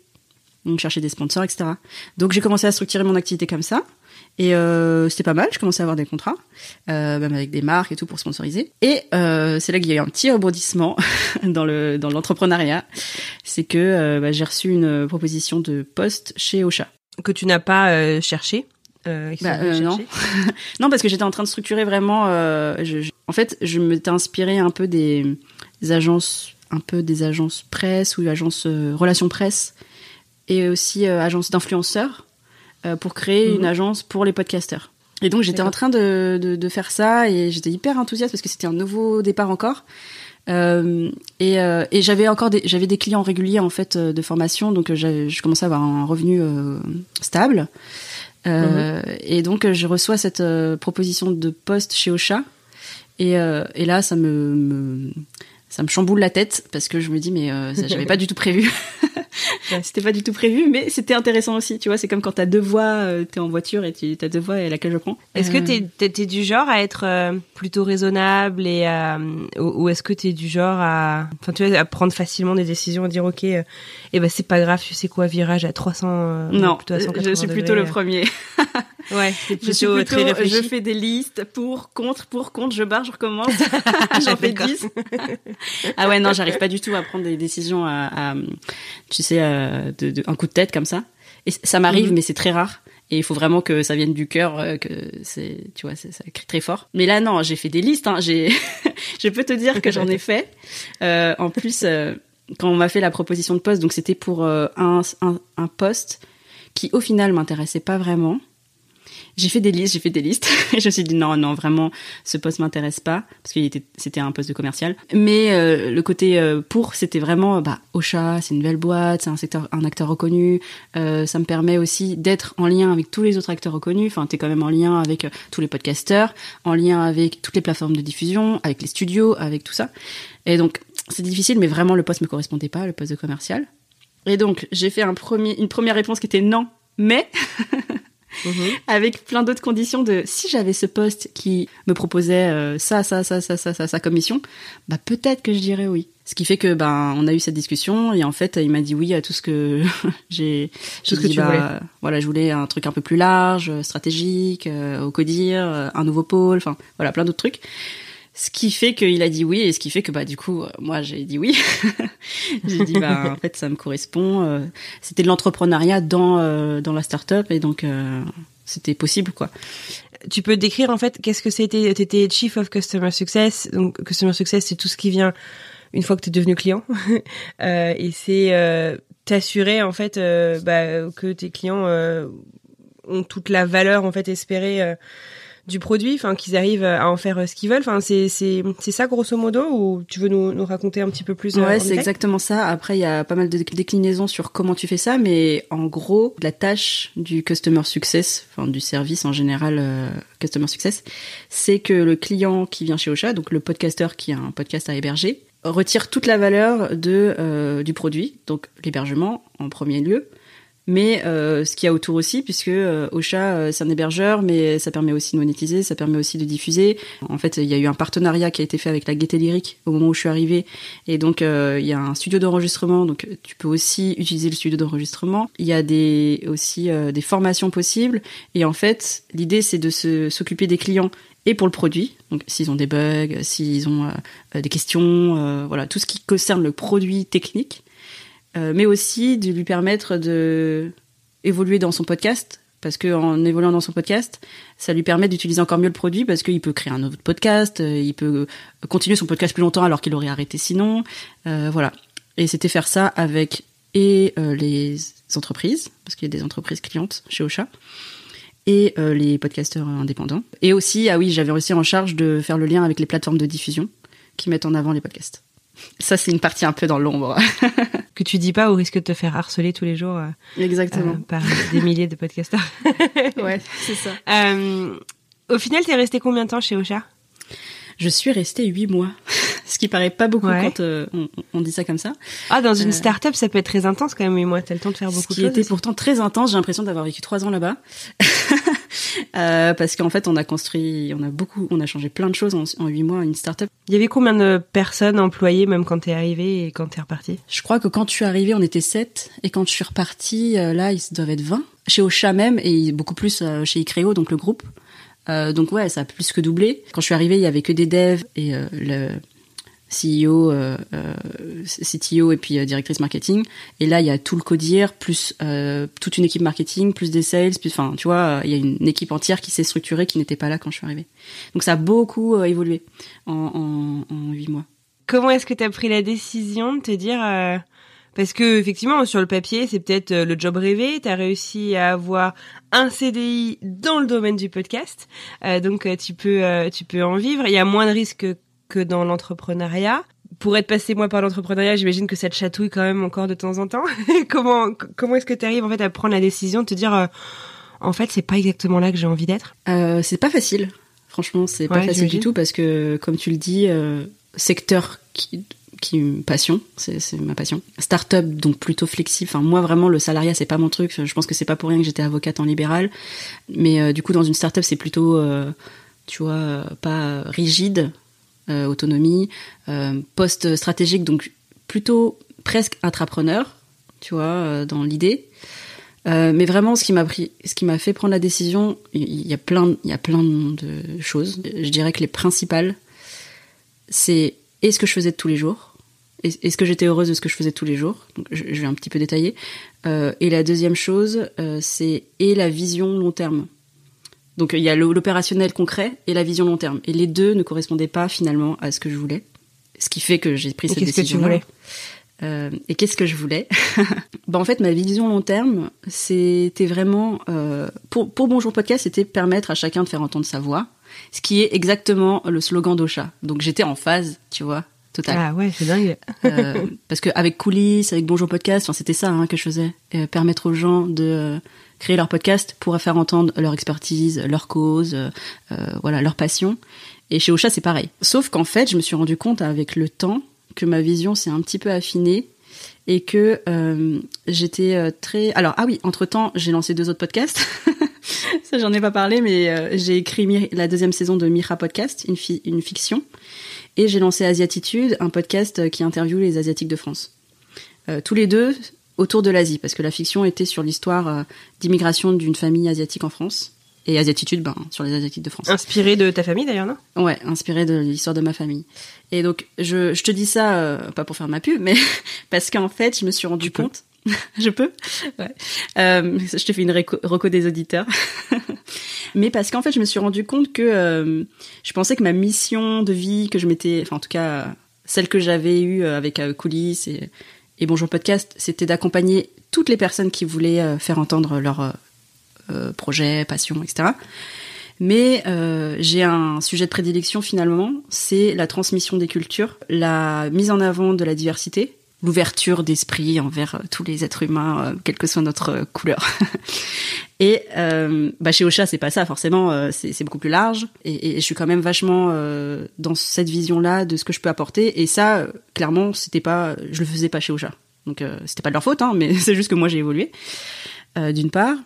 [SPEAKER 1] donc chercher des sponsors, etc. Donc j'ai commencé à structurer mon activité comme ça. Et euh, c'était pas mal, je commençais à avoir des contrats, euh, même avec des marques et tout pour sponsoriser. Et euh, c'est là qu'il y a eu un petit rebondissement dans le dans l'entrepreneuriat, c'est que bah, j'ai reçu une proposition de poste chez Ocha.
[SPEAKER 3] Que tu n'as pas cherché
[SPEAKER 1] euh, bah, non, non parce que j'étais en train de structurer vraiment. Je, en fait, je m'étais inspirée un peu des, des, agences, un peu des agences presse ou agences relations presse et aussi euh, agence d'influenceurs euh, pour créer une mhm. agence pour les podcasters. Et donc j'étais en train de, de, de, faire ça et j'étais hyper enthousiaste parce que c'était un nouveau départ encore. Euh, et, euh, et j'avais encore des, j'avais des clients réguliers en fait de formation, donc je commençais à avoir un revenu euh, stable. Mhm. Et donc je reçois cette proposition de poste chez Ocha et, et là ça me, me, ça me chamboule la tête parce que je me dis mais j'avais pas du tout prévu c'était pas du tout prévu, mais c'était intéressant aussi. Tu vois, c'est comme quand t'as deux voix, euh, t'es en voiture et tu as deux voix et laquelle je prends.
[SPEAKER 3] Est-ce que euh. t'es es, du genre à être euh, plutôt raisonnable et ou, est-ce que t'es du genre à, enfin tu vois, à prendre facilement des décisions, à dire ok, et eh ben c'est pas grave, tu sais quoi, virage à 300.
[SPEAKER 1] non, plutôt à je suis plutôt le premier.
[SPEAKER 3] ouais, c'est plutôt, je suis plutôt très réfléchi.
[SPEAKER 1] Je fais des listes pour, contre, pour, contre, je barre, je recommence. J'en fais 10. ah ouais, non, j'arrive pas du tout à prendre des décisions à, à tu sais, de, un coup de tête comme ça. Et ça m'arrive, mhm. mais c'est très rare. Et il faut vraiment que ça vienne du cœur, euh, que c'est, tu vois, ça crie très fort. Mais là, non, j'ai fait des listes. Hein, j'ai, je peux te dire que j'en ai fait. Euh, en plus, euh, quand on m'a fait la proposition de poste, donc c'était pour un, un, un poste qui, au final, m'intéressait pas vraiment. J'ai fait des listes, j'ai fait des listes. et je me suis dit non, non, vraiment, ce poste m'intéresse pas parce était, c'était un poste de commercial. Mais euh, le côté euh, pour, c'était vraiment, bah, Ocha, c'est une belle boîte, c'est un secteur, un acteur reconnu. Euh, ça me permet aussi d'être en lien avec tous les autres acteurs reconnus. Enfin, t'es quand même en lien avec tous les podcasteurs, en lien avec toutes les plateformes de diffusion, avec les studios, avec tout ça. Et donc, c'est difficile, mais vraiment, le poste me correspondait pas, le poste de commercial. Et donc, j'ai fait un premier, une première réponse qui était non, mais Mhm. avec plein d'autres conditions de si j'avais ce poste qui me proposait euh, ça, ça, ça, ça, ça, ça, sa commission, bah peut-être que je dirais oui. Ce qui fait que ben on a eu cette discussion et en fait il m'a dit oui à tout ce que j'ai
[SPEAKER 3] tout ce que tu bah, voulais.
[SPEAKER 1] Voilà, je voulais un truc un peu plus large, stratégique, euh, au codir, euh, un nouveau pôle, enfin voilà plein d'autres trucs. Ce qui fait qu'il a dit oui et ce qui fait que bah du coup moi j'ai dit oui. j'ai dit bah en fait ça me correspond. Euh, c'était de l'entrepreneuriat dans euh, dans la start-up et donc euh, c'était possible quoi.
[SPEAKER 3] Tu peux décrire en fait qu'est-ce que c'était T'étais chief of customer success. Donc customer success c'est tout ce qui vient une fois que tu es devenu client et c'est t'assurer en fait bah, que tes clients ont toute la valeur en fait espérée du produit, enfin qu'ils arrivent à en faire euh, ce qu'ils veulent. Enfin c'est c'est c'est ça grosso modo ou tu veux nous, nous raconter un petit peu plus
[SPEAKER 1] euh, Ouais, c'est exactement ça. Après il y a pas mal de déclinaisons sur comment tu fais ça, mais en gros la tâche du customer success, enfin du service en général euh, customer success, c'est que le client qui vient chez Ocha, donc le podcasteur qui a un podcast à héberger, retire toute la valeur de du produit, donc l'hébergement en premier lieu mais euh, ce qu'il y a autour aussi, puisque euh, Ocha, euh, c'est un hébergeur, mais ça permet aussi de monétiser, ça permet aussi de diffuser. En fait, il y a eu un partenariat qui a été fait avec la Gaieté Lyrique au moment où je suis arrivée, et donc euh, il y a un studio d'enregistrement, donc tu peux aussi utiliser le studio d'enregistrement. Il y a des aussi des formations possibles, et en fait, l'idée c'est de s'occuper des clients et pour le produit, donc s'ils ont des bugs, s'ils ont des questions, voilà, tout ce qui concerne le produit technique euh, mais aussi de lui permettre de évoluer dans son podcast parce que en évoluant dans son podcast, ça lui permet d'utiliser encore mieux le produit parce qu'il peut créer un autre podcast, euh, il peut continuer son podcast plus longtemps alors qu'il aurait arrêté sinon, euh, voilà. Et c'était faire ça avec et euh, les entreprises parce qu'il y a des entreprises clientes chez Ocha et euh, les podcasteurs indépendants. Et aussi, ah oui, j'avais aussi en charge de faire le lien avec les plateformes de diffusion qui mettent en avant les podcasts. Ça, c'est une partie un peu dans l'ombre.
[SPEAKER 3] que tu dis pas au risque de te faire harceler tous les jours.
[SPEAKER 1] Exactement.
[SPEAKER 3] par des milliers de podcasteurs.
[SPEAKER 1] ouais, c'est ça.
[SPEAKER 3] au final, t'es resté combien de temps chez Ocha?
[SPEAKER 1] Je suis restée huit mois ce qui paraît pas beaucoup quand euh, on, dit ça comme ça.
[SPEAKER 3] Ah, dans une euh, start-up, ça peut être très intense quand même, mais moi, t'as le temps de faire beaucoup de choses.
[SPEAKER 1] Ce qui était pourtant très intense, j'ai l'impression d'avoir vécu trois ans là-bas. euh, parce qu'en fait, on a construit, on a beaucoup, on a changé plein de choses en huit mois, une start-up.
[SPEAKER 3] Il y avait combien de personnes employées, même quand t'es arrivé et quand t'es reparti?
[SPEAKER 1] Je crois que quand je suis arrivé, on était sept, et quand je suis reparti, euh, là, ils doivent être 20. Chez Ocha même, et beaucoup plus chez Icreo, donc le groupe. Euh, donc ouais, ça a plus que doublé. Quand je suis arrivée, il y avait que des devs et euh, le, CEO, euh, euh CTO et puis euh, directrice marketing. Et là, il y a tout le codir, plus euh, toute une équipe marketing, plus des sales, plus, enfin, tu vois, il y a une équipe entière qui s'est structurée qui n'était pas là quand je suis arrivée. Donc ça a beaucoup évolué en huit mois.
[SPEAKER 3] Comment est-ce que tu as pris la décision de te dire parce que effectivement sur le papier c'est peut-être le job rêvé, tu as réussi à avoir un CDI dans le domaine du podcast, donc tu peux tu peux en vivre. Il y a moins de risques que dans l'entrepreneuriat. Pour être passé moi par l'entrepreneuriat, j'imagine que ça te chatouille quand même encore de temps en temps. comment comment est-ce que tu arrives en fait à prendre la décision de te dire euh, en fait c'est pas exactement là que j'ai envie d'être?
[SPEAKER 1] Euh, C'est pas facile. Franchement, c'est pas facile du tout parce que comme tu le dis, euh, secteur qui qui passion, c'est ma passion. Start-up donc plutôt flexible. Enfin moi vraiment le salariat c'est pas mon truc. Je pense que c'est pas pour rien que j'étais avocate en libéral. Mais du coup dans une start-up c'est plutôt tu vois pas rigide autonomie, euh, poste stratégique, donc plutôt presque intrapreneur, tu vois, euh, dans l'idée. mais vraiment, ce qui m'a pris, ce qui m'a fait prendre la décision, il y a plein, il y a plein de choses. Je dirais que les principales, c'est est-ce que je faisais de tous les jours, est-ce que j'étais heureuse de ce que je faisais tous les jours? Donc, je, vais un petit peu détailler. et la deuxième chose, c'est et la vision long terme. Donc il y a l'opérationnel concret et la vision long terme. Et les deux ne correspondaient pas finalement à ce que je voulais. Ce qui fait que j'ai pris cette décision. Qu'est-ce que tu voulais? Euh, et qu'est-ce que je voulais? Ben, En fait, ma vision long terme, c'était vraiment... Euh, pour, pour Bonjour Podcast, c'était permettre à chacun de faire entendre sa voix, ce qui est exactement le slogan d'Ocha. Donc j'étais en phase, tu vois, total.
[SPEAKER 3] Ah ouais, c'est dingue.
[SPEAKER 1] euh, parce qu'avec Coulisses, avec Bonjour Podcast, c'était ça hein, que je faisais. Euh, permettre aux gens de créer leur podcast pour faire entendre leur expertise, leur cause, euh, euh, voilà, leur passion. Et chez Ocha, c'est pareil. Sauf qu'en fait, je me suis rendu compte avec le temps que ma vision s'est un petit peu affinée et que euh, j'étais très. Alors ah oui, entre temps, j'ai lancé deux autres podcasts. Ça, j'en ai pas parlé, mais j'ai écrit la deuxième saison de Mira Podcast, une, une fiction, et j'ai lancé Asiatitude, un podcast qui interviewe les asiatiques de France. tous les deux autour de l'Asie, parce que la fiction était sur l'histoire euh, d'immigration d'une famille asiatique en France. Et Asiatitude, ben, sur les Asiatiques de France.
[SPEAKER 3] Inspiré de ta famille d'ailleurs, non?
[SPEAKER 1] Ouais, inspiré de l'histoire de ma famille. Et donc, je, je te dis ça, euh, pas pour faire ma pub, mais parce qu'en fait, je me suis rendu compte. je peux? Ouais. Euh, je te fais une reco des auditeurs. mais parce qu'en fait, je me suis rendu compte que euh, je pensais que ma mission de vie, que je m'étais, enfin en tout cas, celle que j'avais eue avec Coulisses et et Bonjour Podcast, c'était d'accompagner toutes les personnes qui voulaient euh, faire entendre leur euh, euh, projet, passion, etc. Mais j'ai un sujet de prédilection finalement, c'est la transmission des cultures, la mise en avant de la diversité, l'ouverture d'esprit envers tous les êtres humains, quelle que soit notre couleur. et bah chez Ocha, c'est pas ça forcément, c'est beaucoup plus large. Et, je suis quand même vachement dans cette vision-là de ce que je peux apporter. Et ça, clairement, c'était pas, je le faisais pas chez Ocha. Donc euh, c'était pas de leur faute, hein, mais c'est juste que moi j'ai évolué, euh, d'une part.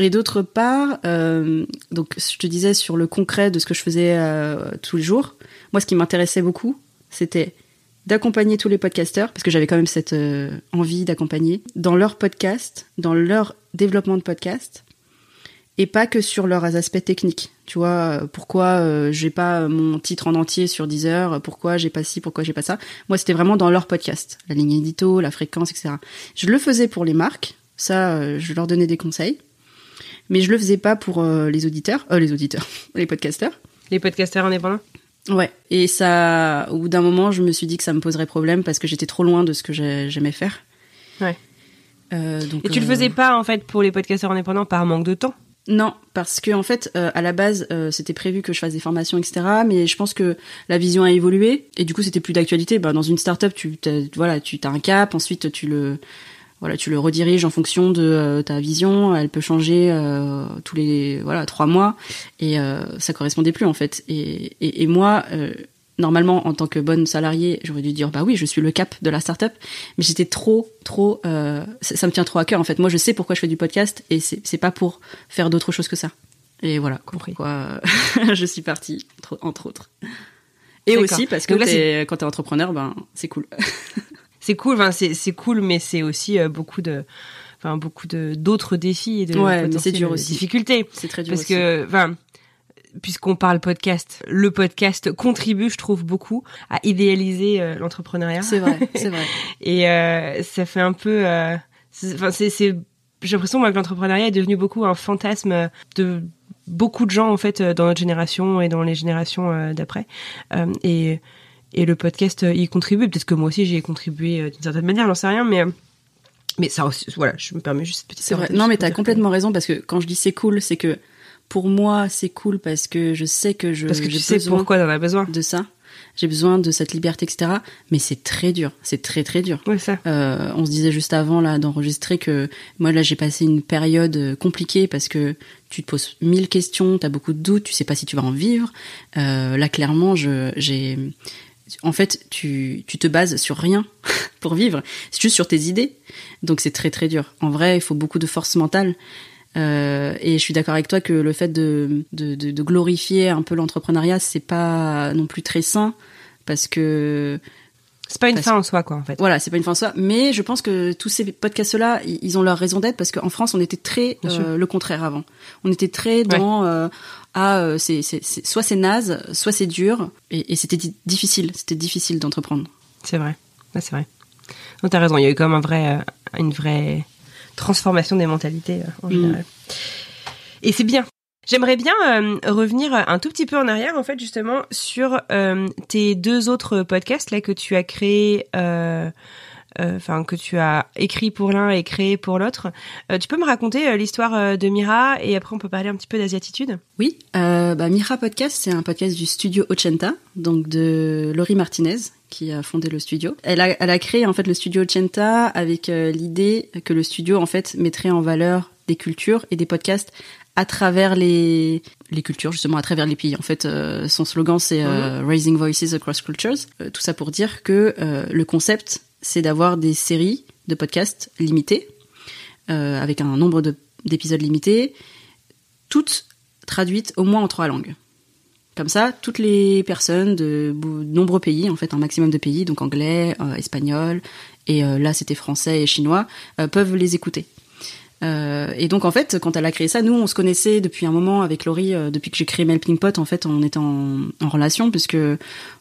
[SPEAKER 1] Et d'autre part, euh, donc je te disais sur le concret de ce que je faisais euh, tous les jours. Moi, ce qui m'intéressait beaucoup, c'était d'accompagner tous les podcasteurs, parce que j'avais quand même cette euh, envie d'accompagner, dans leur podcast, dans leur développement de podcast, et pas que sur leurs aspects techniques. Tu vois, pourquoi euh, j'ai pas mon titre en entier sur Deezer, pourquoi j'ai pas ci, pourquoi j'ai pas ça. Moi, c'était vraiment dans leur podcast, la ligne édito, la fréquence, etc. Je le faisais pour les marques, ça, euh, je leur donnais des conseils, mais je le faisais pas pour euh, les auditeurs, euh, les auditeurs, les podcasteurs.
[SPEAKER 3] Les podcasteurs indépendants?
[SPEAKER 1] Ouais, et ça, au bout d'un moment, je me suis dit que ça me poserait problème parce que j'étais trop loin de ce que j'aimais faire.
[SPEAKER 3] Ouais. donc, et tu le faisais pas en fait pour les podcasteurs indépendants par manque de temps?
[SPEAKER 1] Non, parce que en fait, euh, à la base, euh, c'était prévu que je fasse des formations, etc. Mais je pense que la vision a évolué et du coup, c'était plus d'actualité. Bah, dans une startup, tu voilà, tu as un cap, ensuite tu le voilà, tu le rediriges en fonction de euh, ta vision. Elle peut changer euh, tous les voilà trois mois et euh, ça correspondait plus en fait. Et, et, et moi. euh, Normalement, en tant que bonne salariée, j'aurais dû dire bah oui, je suis le cap de la startup, mais j'étais trop, trop, euh, ça, ça me tient trop à cœur en fait. Moi, je sais pourquoi je fais du podcast et c'est c'est pas pour faire d'autre chose que ça. Et voilà,
[SPEAKER 3] Compris.
[SPEAKER 1] pourquoi je suis partie, entre, entre autres. Et aussi parce que
[SPEAKER 3] là,
[SPEAKER 1] t'es- quand t'es entrepreneur, ben c'est cool.
[SPEAKER 3] C'est cool, enfin, c'est cool, mais c'est aussi euh, beaucoup de, enfin beaucoup de d'autres défis et de
[SPEAKER 1] Ouais, c'est dur aussi.
[SPEAKER 3] difficultés.
[SPEAKER 1] C'est très dur
[SPEAKER 3] Parce
[SPEAKER 1] aussi.
[SPEAKER 3] que, enfin, puisqu'on parle podcast, le podcast contribue, je trouve, beaucoup à idéaliser euh, l'entrepreneuriat.
[SPEAKER 1] c'est vrai, c'est vrai.
[SPEAKER 3] Et euh, ça fait un peu, c'est- enfin, c'est, c'est, j'ai l'impression moi que l'entrepreneuriat est devenu beaucoup un fantasme de beaucoup de gens en fait dans notre génération et dans les générations d'après. Et et le podcast euh, y contribue. Peut-être que moi aussi j'y ai contribué euh, d'une certaine manière, j'en sais rien, mais euh, mais ça aussi, voilà, je me permets juste cette petite.
[SPEAKER 1] C'est vrai. Non, mais t'as complètement raison parce que quand je dis c'est cool, c'est que pour moi c'est cool parce que je sais que je
[SPEAKER 3] Parce que tu sais pourquoi t'en as besoin.
[SPEAKER 1] de ça. J'ai besoin de cette liberté, etc. Mais c'est très dur. C'est très très dur.
[SPEAKER 3] Ouais, ça.
[SPEAKER 1] Euh, on se disait juste avant là d'enregistrer que moi là j'ai passé une période compliquée parce que tu te poses mille questions, t'as beaucoup de doutes, tu sais pas si tu vas en vivre. Euh, là clairement, je j'ai en fait tu te bases sur rien pour vivre, c'est juste sur tes idées. Donc c'est très très dur. En vrai, il faut beaucoup de force mentale. Euh, et je suis d'accord avec toi que le fait de, de glorifier un peu l'entrepreneuriat, c'est pas non plus très sain parce que
[SPEAKER 3] C'est pas une fin en soi, quoi, en fait.
[SPEAKER 1] voilà, c'est pas une fin en soi, mais je pense que tous ces podcasts-là, ils ont leur raison d'être parce qu'en France, on était très euh, le contraire avant. On était très dans euh, ah, euh, c'est c'est c'est- soit c'est naze, soit c'est dur, et, et c'était di- difficile, c'était difficile d'entreprendre.
[SPEAKER 3] C'est vrai. C'est vrai. Non, t'as raison. Il y a eu comme un vrai, euh, une vraie transformation des mentalités euh, en
[SPEAKER 1] Mm.
[SPEAKER 3] général. Et c'est bien. J'aimerais bien euh, revenir un tout petit peu en arrière, en fait, justement, sur euh, tes deux autres podcasts là que tu as créés, euh, enfin que tu as écrit pour l'un et créé pour l'autre. Tu peux me raconter l'histoire de Mira et après on peut parler un petit peu d'asiatitude?
[SPEAKER 1] Oui, bah, Mira Podcast, c'est un podcast du studio Ochenta, donc de Laurie Martinez, qui a fondé le studio. Elle a, elle a créé en fait le studio Ochenta avec l'idée que le studio en fait mettrait en valeur des cultures et des podcasts à travers les les cultures justement à travers les pays en fait euh, son slogan c'est euh, raising voices across cultures Euh, tout ça pour dire que le concept c'est d'avoir des séries de podcasts limitées avec un nombre de- d'épisodes limités toutes traduites au moins en trois langues. Comme ça, toutes les personnes de nombreux pays, en fait un maximum de pays, donc anglais, espagnol, et là c'était français et chinois, peuvent les écouter. Euh, et donc en fait, quand elle a créé ça, nous on se connaissait depuis un moment avec Laurie, euh, depuis que j'ai créé Melting Pot. En fait, on était en, en relation puisque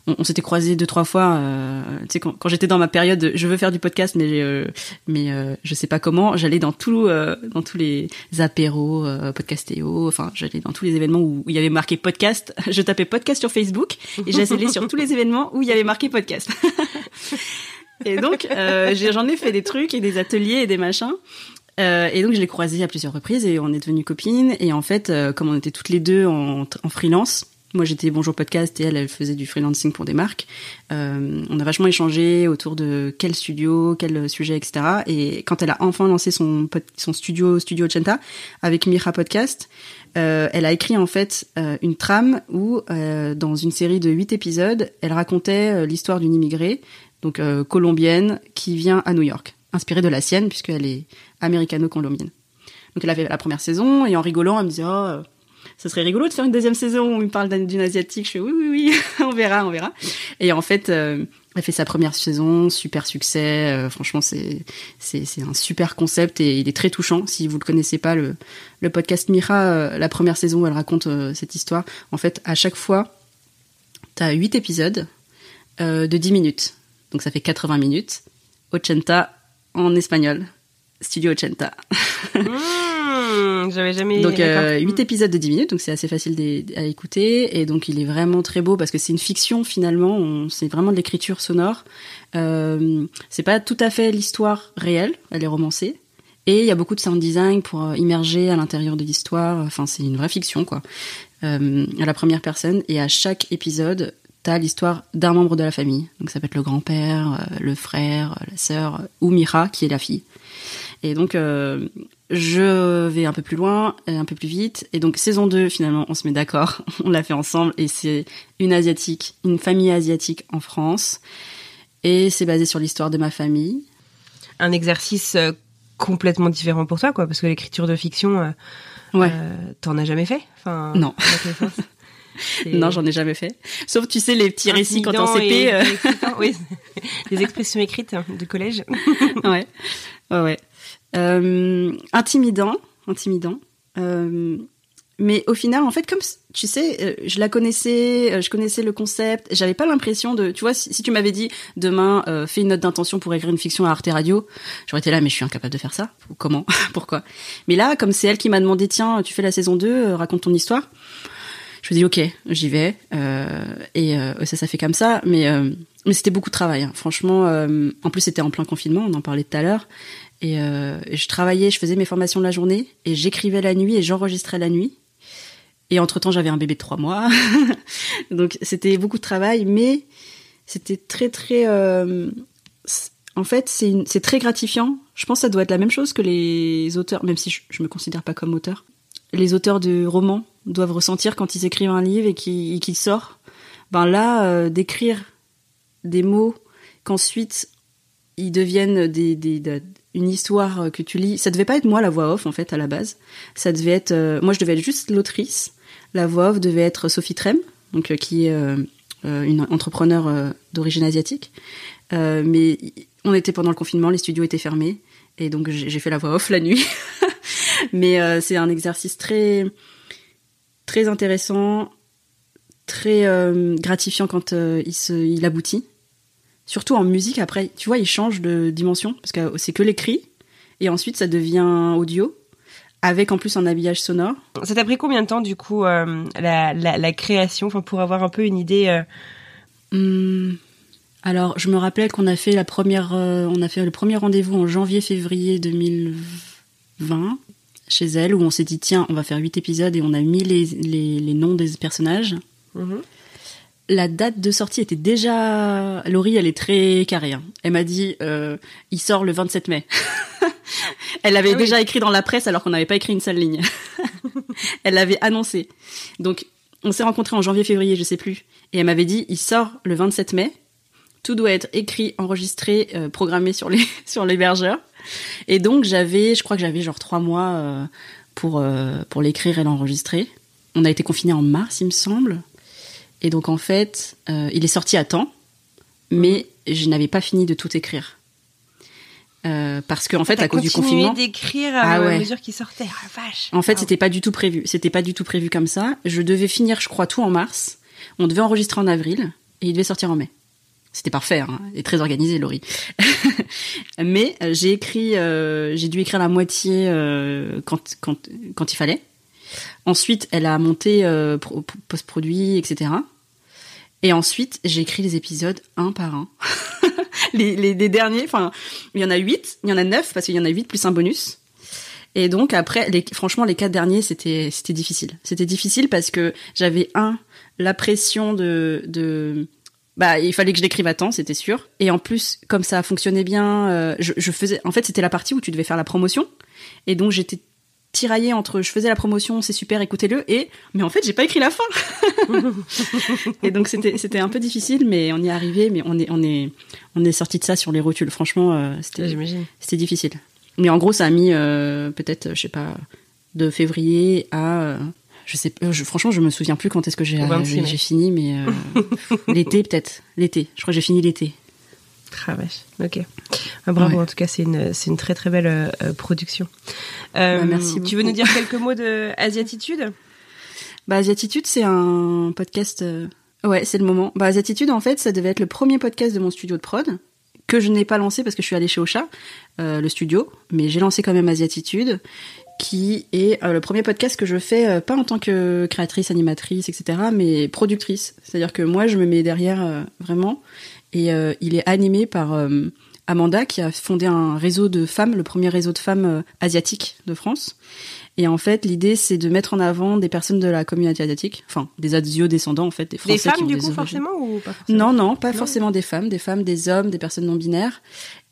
[SPEAKER 1] on, s'était croisés deux trois fois. euh, tu sais, quand, quand j'étais dans ma période, de, je veux faire du podcast, mais euh, mais euh, je sais pas comment. J'allais dans tout, euh, dans tous les apéros, podcastéo. Enfin, j'allais dans tous les événements où, où il y avait marqué podcast. Je tapais podcast sur Facebook et j'allais sur tous les événements où il y avait marqué podcast. et donc j'en ai fait des trucs et des ateliers et des machins. Euh, et donc je l'ai croisée à plusieurs reprises et on est devenues copines. Et en fait, euh, comme on était toutes les deux en, en freelance, moi j'étais Bonjour Podcast et elle, elle faisait du freelancing pour des marques. Euh, on a vachement échangé autour de quel studio, quel sujet, etc. Et quand elle a enfin lancé son, son studio, Studio Chenta, avec Mira Podcast, euh, elle a écrit en fait euh, une trame où, euh, dans une série de huit épisodes, elle racontait euh, l'histoire d'une immigrée, donc euh, colombienne, qui vient à New York, inspirée de la sienne puisqu'elle est américano-colombienne. Donc elle a fait la première saison et en rigolant, elle me disait oh, euh, ça serait rigolo de faire une deuxième saison où il parle d'un- d'une asiatique. Je fais oui oui oui, on verra, on verra. Et en fait, euh, elle fait sa première saison, super succès. euh, franchement, c'est un super concept et il est très touchant. Si vous le connaissez pas, le le podcast Mira, euh, la première saison où elle raconte euh, cette histoire. En fait, à chaque fois, t'as huit épisodes euh, de 10 minutes. Donc ça fait 80 minutes. Ochenta en espagnol. Studio Ochenta.
[SPEAKER 3] Mmh, J'avais jamais.
[SPEAKER 1] Donc euh, 8 épisodes de 10 minutes, donc c'est assez facile à écouter. Et donc il est vraiment très beau parce que c'est une fiction finalement, c'est vraiment de l'écriture sonore. Euh, c'est pas tout à fait l'histoire réelle, elle est romancée. Et il y a beaucoup de sound design pour euh, immerger à l'intérieur de l'histoire. Enfin, c'est une vraie fiction, quoi. Euh, à la première personne. Et à chaque épisode, t'as l'histoire d'un membre de la famille. Donc ça peut être le grand-père, euh, le frère, la sœur, ou Mira, qui est la fille. Et donc, euh, je vais un peu plus loin, un peu plus vite. Et donc, saison 2, finalement, on se met d'accord. On l'a fait ensemble. Et c'est une asiatique, une famille asiatique en France. Et c'est basé sur l'histoire de ma famille.
[SPEAKER 3] Un exercice euh, complètement différent pour toi, quoi, parce que l'écriture de fiction, euh,
[SPEAKER 1] Ouais.
[SPEAKER 3] euh, t'en as jamais fait? Enfin,
[SPEAKER 1] Non. Non, j'en ai jamais fait. Sauf, tu sais, les petits récits quand en CP.
[SPEAKER 3] et-
[SPEAKER 1] euh,
[SPEAKER 3] et excitant, oui, les expressions écrites du collège.
[SPEAKER 1] ouais, ouais, ouais. Euh, intimidant, intimidant. Euh, mais au final, en fait, comme tu sais, euh, je la connaissais, je connaissais le concept. J'avais pas l'impression de, tu vois, si, tu m'avais dit demain, fais une note d'intention pour écrire une fiction à Arte Radio, j'aurais été là, mais je suis incapable de faire ça. Comment Pourquoi? Mais là, comme c'est elle qui m'a demandé, tiens, tu fais la saison 2, euh, raconte ton histoire. Je me dis ok, j'y vais. Et ça, ça fait comme ça. Mais mais c'était beaucoup de travail. hein. Franchement, en plus c'était en plein confinement, on en parlait tout à l'heure. Et, euh, je travaillais, je faisais mes formations la journée et j'écrivais la nuit et j'enregistrais la nuit. Et entre temps, j'avais un bébé de trois mois, donc c'était beaucoup de travail, mais c'était très très. euh, en fait, c'est très gratifiant. Je pense que ça doit être la même chose que les auteurs, même si je, je me considère pas comme auteur. Les auteurs de romans doivent ressentir quand ils écrivent un livre et qu'il qu'il sort. Ben là, euh, d'écrire des mots qu'ensuite ils deviennent des, de- une histoire que tu lis. Ça devait pas être moi la voix off en fait à la base. Ça devait être euh, moi je devais être juste l'autrice. La voix off devait être Sophie Trem, donc euh, qui est euh, euh, une entrepreneur euh, d'origine asiatique. Euh, mais on était pendant le confinement, les studios étaient fermés et donc j'ai fait la voix off la nuit. mais euh, c'est un exercice très très intéressant, très euh, gratifiant quand euh, il se il aboutit surtout en musique après tu vois il change de dimension parce que c'est que l'écrit et ensuite ça devient audio avec en plus un habillage sonore.
[SPEAKER 3] Ça t'a pris combien de temps, du coup, euh, la, la, la création, pour avoir un peu une idée euh,
[SPEAKER 1] Hum, alors je me rappelle qu'on a fait la première euh, on a fait le premier rendez-vous en janvier février 2020 chez elle où on s'est dit tiens on va faire huit épisodes et on a mis les, les, les noms des personnages.
[SPEAKER 3] Mhm.
[SPEAKER 1] La date de sortie était déjà. Laurie, elle est très carrée. hein. Elle m'a dit, euh, il sort le 27 mai. elle l'avait
[SPEAKER 3] Ah oui.
[SPEAKER 1] déjà écrit dans la presse alors qu'on n'avait pas écrit une seule ligne. elle l'avait annoncé. Donc, on s'est rencontrés en janvier-février, je sais plus. Et elle m'avait dit, il sort le 27 mai. Tout doit être écrit, enregistré, euh, programmé sur les sur l'hébergeur. Et donc j'avais, je crois que j'avais genre trois mois euh, pour pour l'écrire et l'enregistrer. On a été confinés en mars, il me semble. Et donc en fait, euh, il est sorti à temps, mais je n'avais pas fini de tout écrire. Euh, parce qu'en fait,
[SPEAKER 3] T'as
[SPEAKER 1] à cause du confinement,
[SPEAKER 3] d'écrire à,
[SPEAKER 1] Ah
[SPEAKER 3] à
[SPEAKER 1] ouais.
[SPEAKER 3] mesure qu'il sortait. Ah, vache.
[SPEAKER 1] en fait,
[SPEAKER 3] Wow.
[SPEAKER 1] c'était pas du tout prévu. C'était pas du tout prévu comme ça. Je devais finir, je crois, tout en mars. On devait enregistrer en avril et il devait sortir en mai. C'était parfait, hein, et très organisé, Laurie. Mais euh, j'ai écrit, euh, j'ai dû écrire la moitié euh, quand, quand, quand il fallait. Ensuite, elle a monté euh, pro- post-produit, etc. Et ensuite, j'ai écrit les épisodes un par un. les, derniers, enfin, il y en a huit, il y en a neuf parce qu'il y en a huit plus un bonus. Et donc après, franchement, les quatre derniers, c'était difficile. C'était difficile parce que j'avais un la pression de bah il fallait que je l'écrive à temps, c'était sûr. Et en plus, comme ça fonctionnait bien, euh, je faisais. En fait, c'était la partie où tu devais faire la promotion. Et donc j'étais tiraillée entre je faisais la promotion, c'est super, écoutez-le, et mais en fait j'ai pas écrit la fin. et donc c'était c'était un peu difficile, mais on y est arrivé. Mais on est on est on est sorti de ça sur les rotules. Franchement, euh, c'était difficile. Mais en gros, ça a mis euh, peut-être, je sais pas, de février à. euh, je sais, euh, je, franchement, je me souviens plus quand est-ce que j'ai
[SPEAKER 3] Au 26
[SPEAKER 1] j'ai
[SPEAKER 3] mai.
[SPEAKER 1] j'ai fini, mais euh, l'été peut-être. L'été. Je crois que j'ai fini l'été.
[SPEAKER 3] Ah, vache. Ok. Ah, bravo,
[SPEAKER 1] Ouais.
[SPEAKER 3] en tout cas, c'est une, c'est une très très belle euh, euh, production. Euh,
[SPEAKER 1] Bah, merci
[SPEAKER 3] Tu veux nous dire quelques mots de Asiatitude?
[SPEAKER 1] Bah, Asiatitude, c'est un podcast. euh, Ouais, c'est le moment. Bah, Asiatitude, en fait, ça devait être le premier podcast de mon studio de prod que je n'ai pas lancé parce que je suis allée chez Ocha, le studio, mais j'ai lancé quand même Asiatitude, qui est le premier podcast que je fais pas en tant que créatrice, animatrice, etc., mais productrice. C'est-à-dire que moi, je me mets derrière vraiment, et euh, il est animé par euh, Amanda qui a fondé un réseau de femmes, le premier réseau de femmes asiatiques de France. Et en fait, l'idée, c'est de mettre en avant des personnes de la communauté asiatique, enfin, des asio-descendants, en fait, des Français
[SPEAKER 3] Des femmes,
[SPEAKER 1] qui ont
[SPEAKER 3] du
[SPEAKER 1] des
[SPEAKER 3] coup,
[SPEAKER 1] origines.
[SPEAKER 3] forcément, ou pas forcément?
[SPEAKER 1] Non, non, pas forcément des femmes, des femmes, des hommes, des personnes non binaires,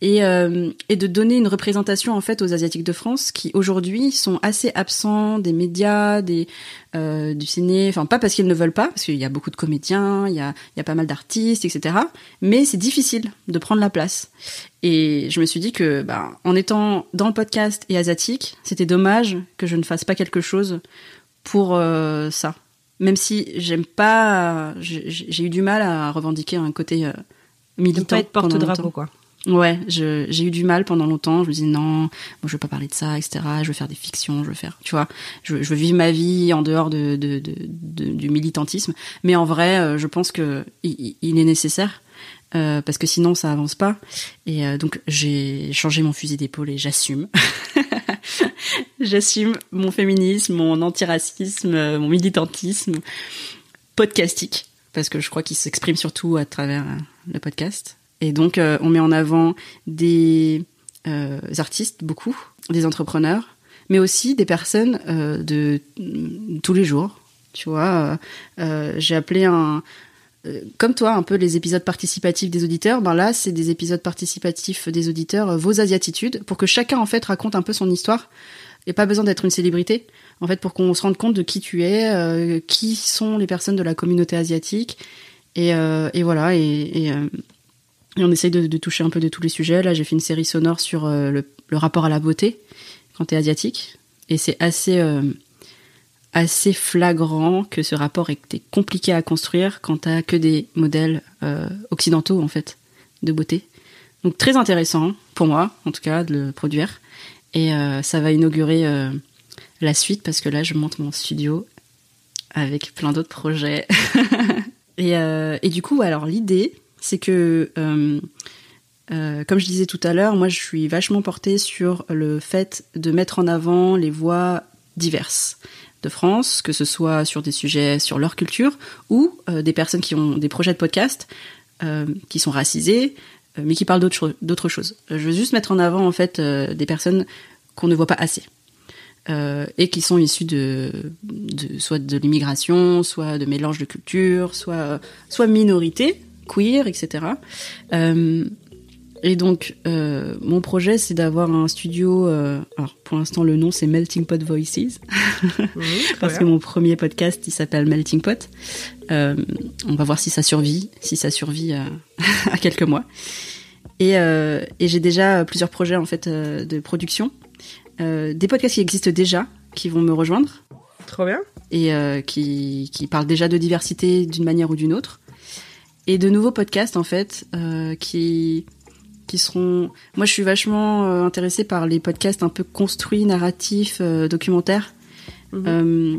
[SPEAKER 1] et euh, et de donner une représentation en fait aux asiatiques de France qui aujourd'hui sont assez absents des médias, des euh, du ciné, enfin pas parce qu'ils ne veulent pas, parce qu'il y a beaucoup de comédiens, il y a il y a pas mal d'artistes, etc. Mais c'est difficile de prendre la place. Et je me suis dit que, bah, en étant dans le podcast et asiatique, c'était dommage que je ne fasse pas quelque chose pour euh, ça. Même si j'aime pas, j'ai eu du mal à revendiquer un côté euh,
[SPEAKER 3] De
[SPEAKER 1] militant.
[SPEAKER 3] pas être porte-drapeau, quoi.
[SPEAKER 1] Ouais, j'ai eu du mal pendant longtemps. Je me disais non, moi, je veux pas parler de ça, etc. Je veux faire des fictions, je veux faire, tu vois, je, je veux vivre ma vie en dehors de, de, de- de- du militantisme. Mais en vrai, euh, je pense que il, il est nécessaire euh, parce que sinon ça avance pas. Et euh, donc j'ai changé mon fusil d'épaule et j'assume. j'assume mon féminisme, mon antiracisme, euh, mon militantisme podcastique parce que je crois qu'il s'exprime surtout à travers euh, le podcast. Et donc, euh, on met en avant des euh, artistes, beaucoup, des entrepreneurs, mais aussi des personnes euh, de tous les jours. Tu vois, j'ai appelé un, comme toi, un peu les épisodes participatifs des auditeurs. Ben là, c'est des épisodes participatifs des auditeurs, vos asiatitudes, pour que chacun en fait raconte un peu son histoire. Et pas besoin d'être une célébrité, en fait, pour qu'on se rende compte de qui tu es, qui sont les personnes de la communauté asiatique. Et, et voilà, et, et on essaye de, toucher un peu de tous les sujets. Là, j'ai fait une série sonore sur euh, le, rapport à la beauté quand t'es asiatique. Et c'est assez, euh, assez flagrant que ce rapport était compliqué à construire quand t'as que des modèles euh, occidentaux, en fait, de beauté. Donc très intéressant, pour moi, en tout cas, de le produire. Et ça va inaugurer la suite parce que là, je monte mon studio avec plein d'autres projets. et, et du coup, alors l'idée, c'est que, euh, euh, comme je disais tout à l'heure, moi, je suis vachement portée sur le fait de mettre en avant les voix diverses de France, que ce soit sur des sujets sur leur culture ou euh, des personnes qui ont des projets de podcast qui sont racisées, mais qui parlent d'autres cho- choses. Je veux juste mettre en avant en fait des personnes qu'on ne voit pas assez. Et qui sont issues de, de soit de l'immigration, soit de mélange de cultures, soit soit minorités, queer, etc. Euh, et donc euh, mon projet c'est d'avoir un studio. euh, alors pour l'instant le nom c'est Melting Pot Voices parce que mon premier podcast il s'appelle Melting Pot. Euh, on va voir si ça survit, si ça survit à, à quelques mois. Et, et j'ai déjà plusieurs projets en fait de production, des podcasts qui existent déjà, qui vont me rejoindre
[SPEAKER 3] Trop bien.
[SPEAKER 1] et qui, qui parlent déjà de diversité d'une manière ou d'une autre, et de nouveaux podcasts en fait euh, qui qui seront. Moi, je suis vachement euh, intéressée par les podcasts un peu construits, narratifs, euh, documentaires.
[SPEAKER 3] Mhm.
[SPEAKER 1] Euh,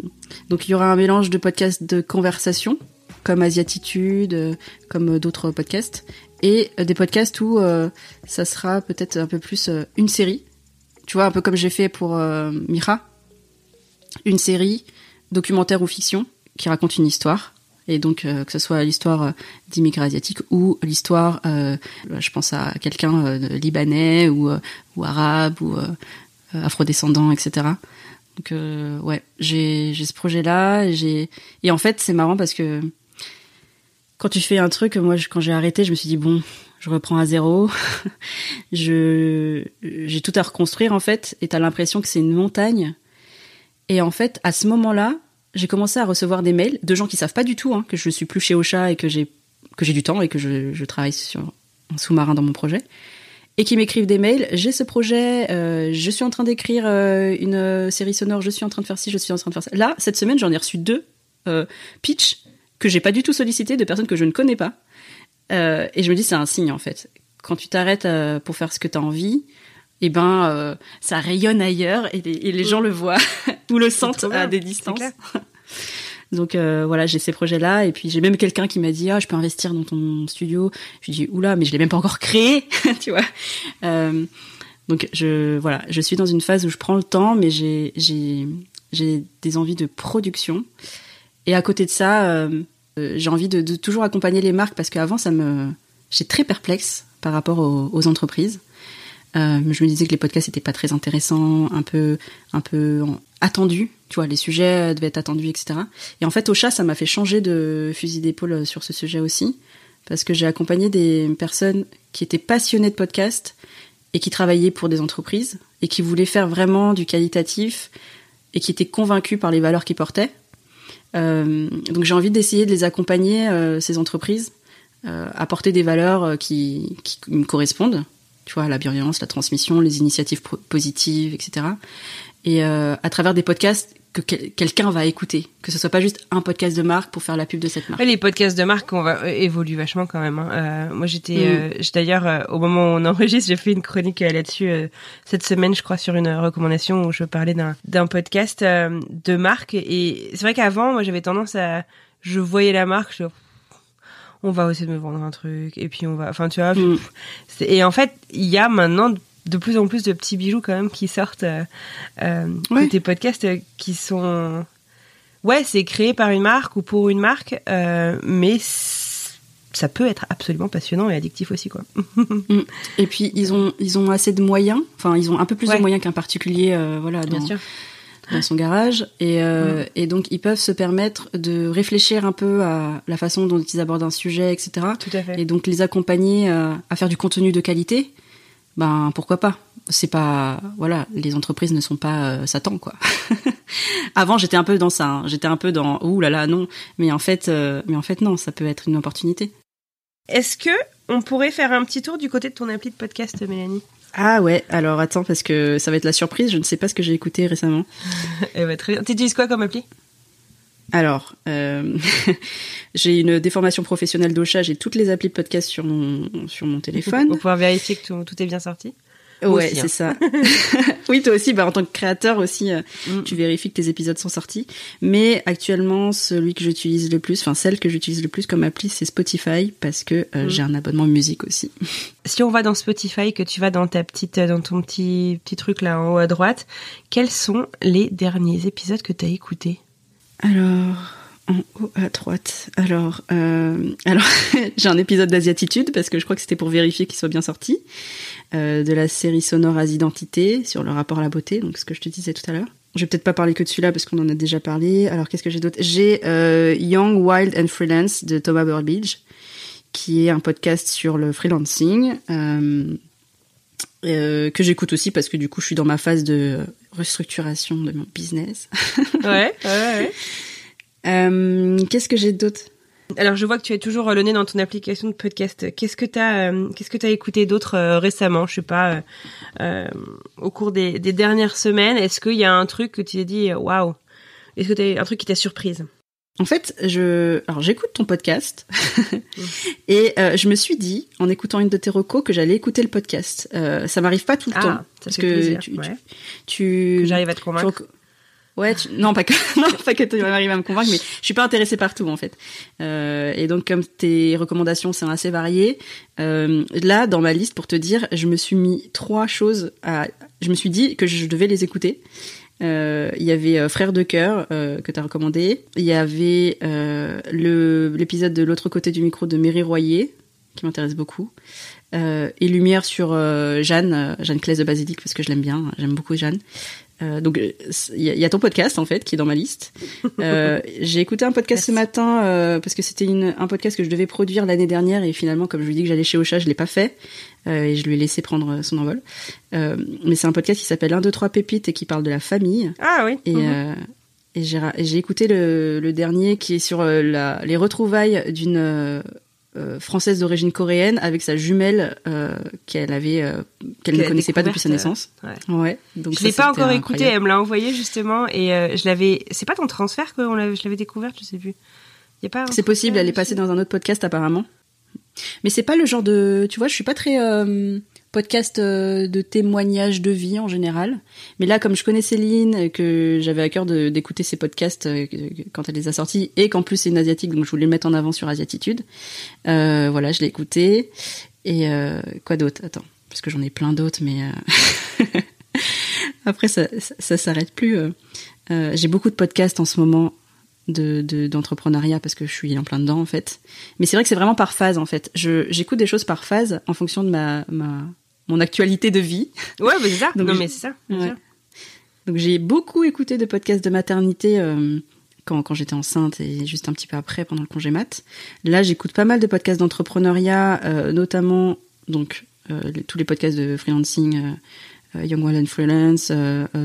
[SPEAKER 1] donc, il y aura un mélange de podcasts de conversation, comme Asiatitude, euh, comme d'autres podcasts, et des podcasts où euh, ça sera peut-être un peu plus une série. Tu vois, un peu comme j'ai fait pour euh, Mira, une série, documentaire ou fiction, qui raconte une histoire. Et donc, euh, que ce soit l'histoire euh, d'immigrés asiatiques ou l'histoire, euh, je pense à quelqu'un euh, libanais ou, euh, ou arabe ou euh, euh, afrodescendant, etc. Donc, euh, ouais, j'ai ce projet-là. Et, et en fait, c'est marrant parce que quand tu fais un truc, moi, quand j'ai arrêté, je me suis dit, bon, je reprends à zéro. je J'ai tout à reconstruire, en fait. Et t'as l'impression que c'est une montagne. Et en fait, à ce moment-là, j'ai commencé à recevoir des mails de gens qui savent pas du tout hein, que je suis plus chez Ocha et que j'ai que j'ai du temps et que je, travaille sur un sous-marin dans mon projet et qui m'écrivent des mails. J'ai ce projet, euh, je suis en train d'écrire euh, une euh, série sonore, je suis en train de faire ci, je suis en train de faire ça. Là, cette semaine, j'en ai reçu deux euh, pitch que j'ai pas du tout sollicité de personnes que je ne connais pas. Et je me dis, c'est un signe en fait. Quand tu t'arrêtes pour faire ce que tu as envie, eh ben, euh, ça rayonne ailleurs et les, et les gens le voient ou le sentent à des distances. Donc euh, voilà, j'ai ces projets-là et puis j'ai même quelqu'un qui m'a dit ah je peux investir dans ton studio. Je lui dis oula mais je l'ai même pas encore créé, tu vois. Euh, donc je voilà, je suis dans une phase où je prends le temps mais j'ai j'ai des envies de production et à côté de ça euh, j'ai envie de, de toujours accompagner les marques parce qu'avant ça me j'étais très perplexe par rapport aux, entreprises. Euh, je me disais que les podcasts n'étaient pas très intéressants, un peu, un peu attendus. Tu vois, les sujets devaient être attendus, etc. Et en fait, au chat, ça m'a fait changer de fusil d'épaule sur ce sujet aussi, parce que j'ai accompagné des personnes qui étaient passionnées de podcasts et qui travaillaient pour des entreprises et qui voulaient faire vraiment du qualitatif et qui étaient convaincus par les valeurs qu'ils portaient. Euh, donc j'ai envie d'essayer de les accompagner, euh, ces entreprises, apporter des valeurs qui, me correspondent, tu vois, la bienveillance, la transmission, les initiatives positives, etc. Et euh, à travers des podcasts que quelqu'un va écouter, que ce soit pas juste un podcast de marque pour faire la pub de cette marque.
[SPEAKER 3] les podcasts de marque on va, évoluent vachement quand même. Hein. Euh, moi j'étais, mm. d'ailleurs au moment où on enregistre, j'ai fait une chronique là-dessus cette semaine, je crois, sur une recommandation où je parlais d'un d'un podcast de marque. Et c'est vrai qu'avant, moi j'avais tendance à, je voyais la marque, je on va essayer de me vendre un truc et puis on va enfin tu vois mm. et en fait il y a maintenant de plus en plus de petits bijoux quand même qui sortent euh, euh des podcasts euh, qui sont ouais c'est créé par une marque ou pour une marque euh, mais ça peut être absolument passionnant et addictif aussi quoi.
[SPEAKER 1] Mm. et puis ils ont ils ont assez de moyens, enfin ils ont un peu plus de moyens qu'un particulier voilà Bien sûr dans son garage et, euh, et donc ils peuvent se permettre de réfléchir un peu à la façon dont ils abordent un sujet, etc.
[SPEAKER 3] Tout à fait.
[SPEAKER 1] Et donc les accompagner euh, à faire du contenu de qualité, ben pourquoi pas? C'est pas voilà, les entreprises ne sont pas euh, Satan quoi. Avant j'étais un peu dans ça, hein. j'étais un peu dans ouh là là non, mais en fait mais en fait non, ça peut être une opportunité.
[SPEAKER 3] Est-ce que on pourrait faire un petit tour du côté de ton appli de podcast, Mélanie?
[SPEAKER 1] Ah ouais, alors attends, parce que ça va être la surprise, je ne sais pas ce que j'ai écouté récemment.
[SPEAKER 3] eh ben, très bien. Tu utilises quoi comme appli?
[SPEAKER 1] Alors, euh, j'ai une déformation professionnelle d'Ocha, j'ai toutes les applis de podcast sur mon, sur mon téléphone.
[SPEAKER 3] Pour pouvoir vérifier que tout est bien sorti
[SPEAKER 1] ouais, c'est hein. ça. oui, toi aussi, bah, en tant que créateur aussi, euh, mm. tu vérifies que tes épisodes sont sortis. Mais actuellement, celui que j'utilise le plus, enfin celle que j'utilise le plus comme appli, c'est Spotify parce que euh, mm. j'ai un abonnement musique aussi.
[SPEAKER 3] si on va dans Spotify, que tu vas dans ta petite, dans ton petit petit truc là en haut à droite, quels sont les derniers épisodes que tu as écoutés?
[SPEAKER 1] Alors. En haut à droite. Alors, euh, alors j'ai un épisode d'Asiatitude parce que je crois que c'était pour vérifier qu'il soit bien sorti. Euh, de la série sonore as identité sur le rapport à la beauté, donc ce que je te disais tout à l'heure. Je vais peut-être pas parler que de celui-là parce qu'on en a déjà parlé. Alors qu'est-ce que j'ai d'autre? J'ai euh, Young, Wild and Freelance de Thomas Burbidge, qui est un podcast sur le freelancing. Euh, que j'écoute aussi parce que du coup je suis dans ma phase de restructuration de mon business.
[SPEAKER 3] ouais, ouais, ouais.
[SPEAKER 1] Euh, Qu'est-ce que j'ai d'autre?
[SPEAKER 3] Alors, je vois que tu es toujours le nez dans ton application de podcast. Qu'est-ce que tu as, euh, qu'est-ce que tu as écouté d'autre euh, récemment? Je sais pas, euh, au cours des, dernières semaines. Est-ce qu'il y a un truc que tu t'es dit, waouh? Est-ce que tu un truc qui t'a surprise?
[SPEAKER 1] En fait, je, alors j'écoute ton podcast et je me suis dit, en écoutant une de tes recos, que j'allais écouter le podcast. ça m'arrive pas tout le ah, temps
[SPEAKER 3] parce que tu, tu, j'arrive à te convaincre.
[SPEAKER 1] Ouais, non pas que non pas que tu arrives à me convaincre, mais je suis pas intéressée par tout en fait. Euh, et donc comme tes recommandations sont assez variées, euh, là dans ma liste pour te dire, je me suis mis trois choses à, je me suis dit que je devais les écouter. Euh, il y avait euh, Frère de cœur que tu as recommandé. Il y avait l'épisode de l'autre côté du micro de Mary Royer qui m'intéresse beaucoup. et Lumière sur Jeanne, Jeanne Claes de Basilique parce que je l'aime bien, j'aime beaucoup Jeanne. Euh, donc il y, a ton podcast en fait qui est dans ma liste. Euh, j'ai écouté un podcast ce matin euh, parce que c'était un podcast que je devais produire l'année dernière et finalement comme je lui dis que j'allais chez Ocha, je l'ai pas fait euh, et je lui ai laissé prendre son envol. Euh, mais c'est un podcast qui s'appelle 1 2 3 pépites et qui parle de la famille.
[SPEAKER 3] Ah oui.
[SPEAKER 1] Et, mhm. et j'ai écouté le, le, dernier qui est sur la, les retrouvailles d'une euh, française d'origine coréenne avec sa jumelle euh, qu'elle avait euh, qu'elle ne connaissait pas depuis sa naissance.
[SPEAKER 3] ouais. ouais. Donc je l'ai pas encore écouté, elle me l'a envoyé justement et je l'avais. C'est pas ton transfert que je l'avais découverte, je sais plus.
[SPEAKER 1] Y a pas. C'est possible, elle est passée dans un autre podcast apparemment. Mais c'est pas le genre de, tu vois, je suis pas très podcast euh, de témoignages de vie en général. Mais là, comme je connais Céline, que j'avais à cœur d'écouter ses podcasts euh, quand elle les a sortis, et qu'en plus c'est une asiatique, donc je voulais le mettre en avant sur Asiatitude. Euh, voilà, je l'ai écouté. Et quoi d'autre? Attends, parce que j'en ai plein d'autres, mais après ça, ça, s'arrête plus. J'ai beaucoup de podcasts en ce moment de d'entrepreneuriat parce que je suis en plein dedans en fait. Mais c'est vrai que c'est vraiment par phase en fait. J'écoute des choses par phase en fonction de ma ma mon actualité de vie.
[SPEAKER 3] Ouais, mais c'est ça. non mais c'est ça.
[SPEAKER 1] Donc j'ai beaucoup écouté de podcasts de maternité euh, quand, quand j'étais enceinte et juste un petit peu après pendant le congé mat. Là, j'écoute pas mal de podcasts d'entrepreneuriat, euh, notamment donc euh, tous les podcasts de freelancing, Young Wild and Freelance,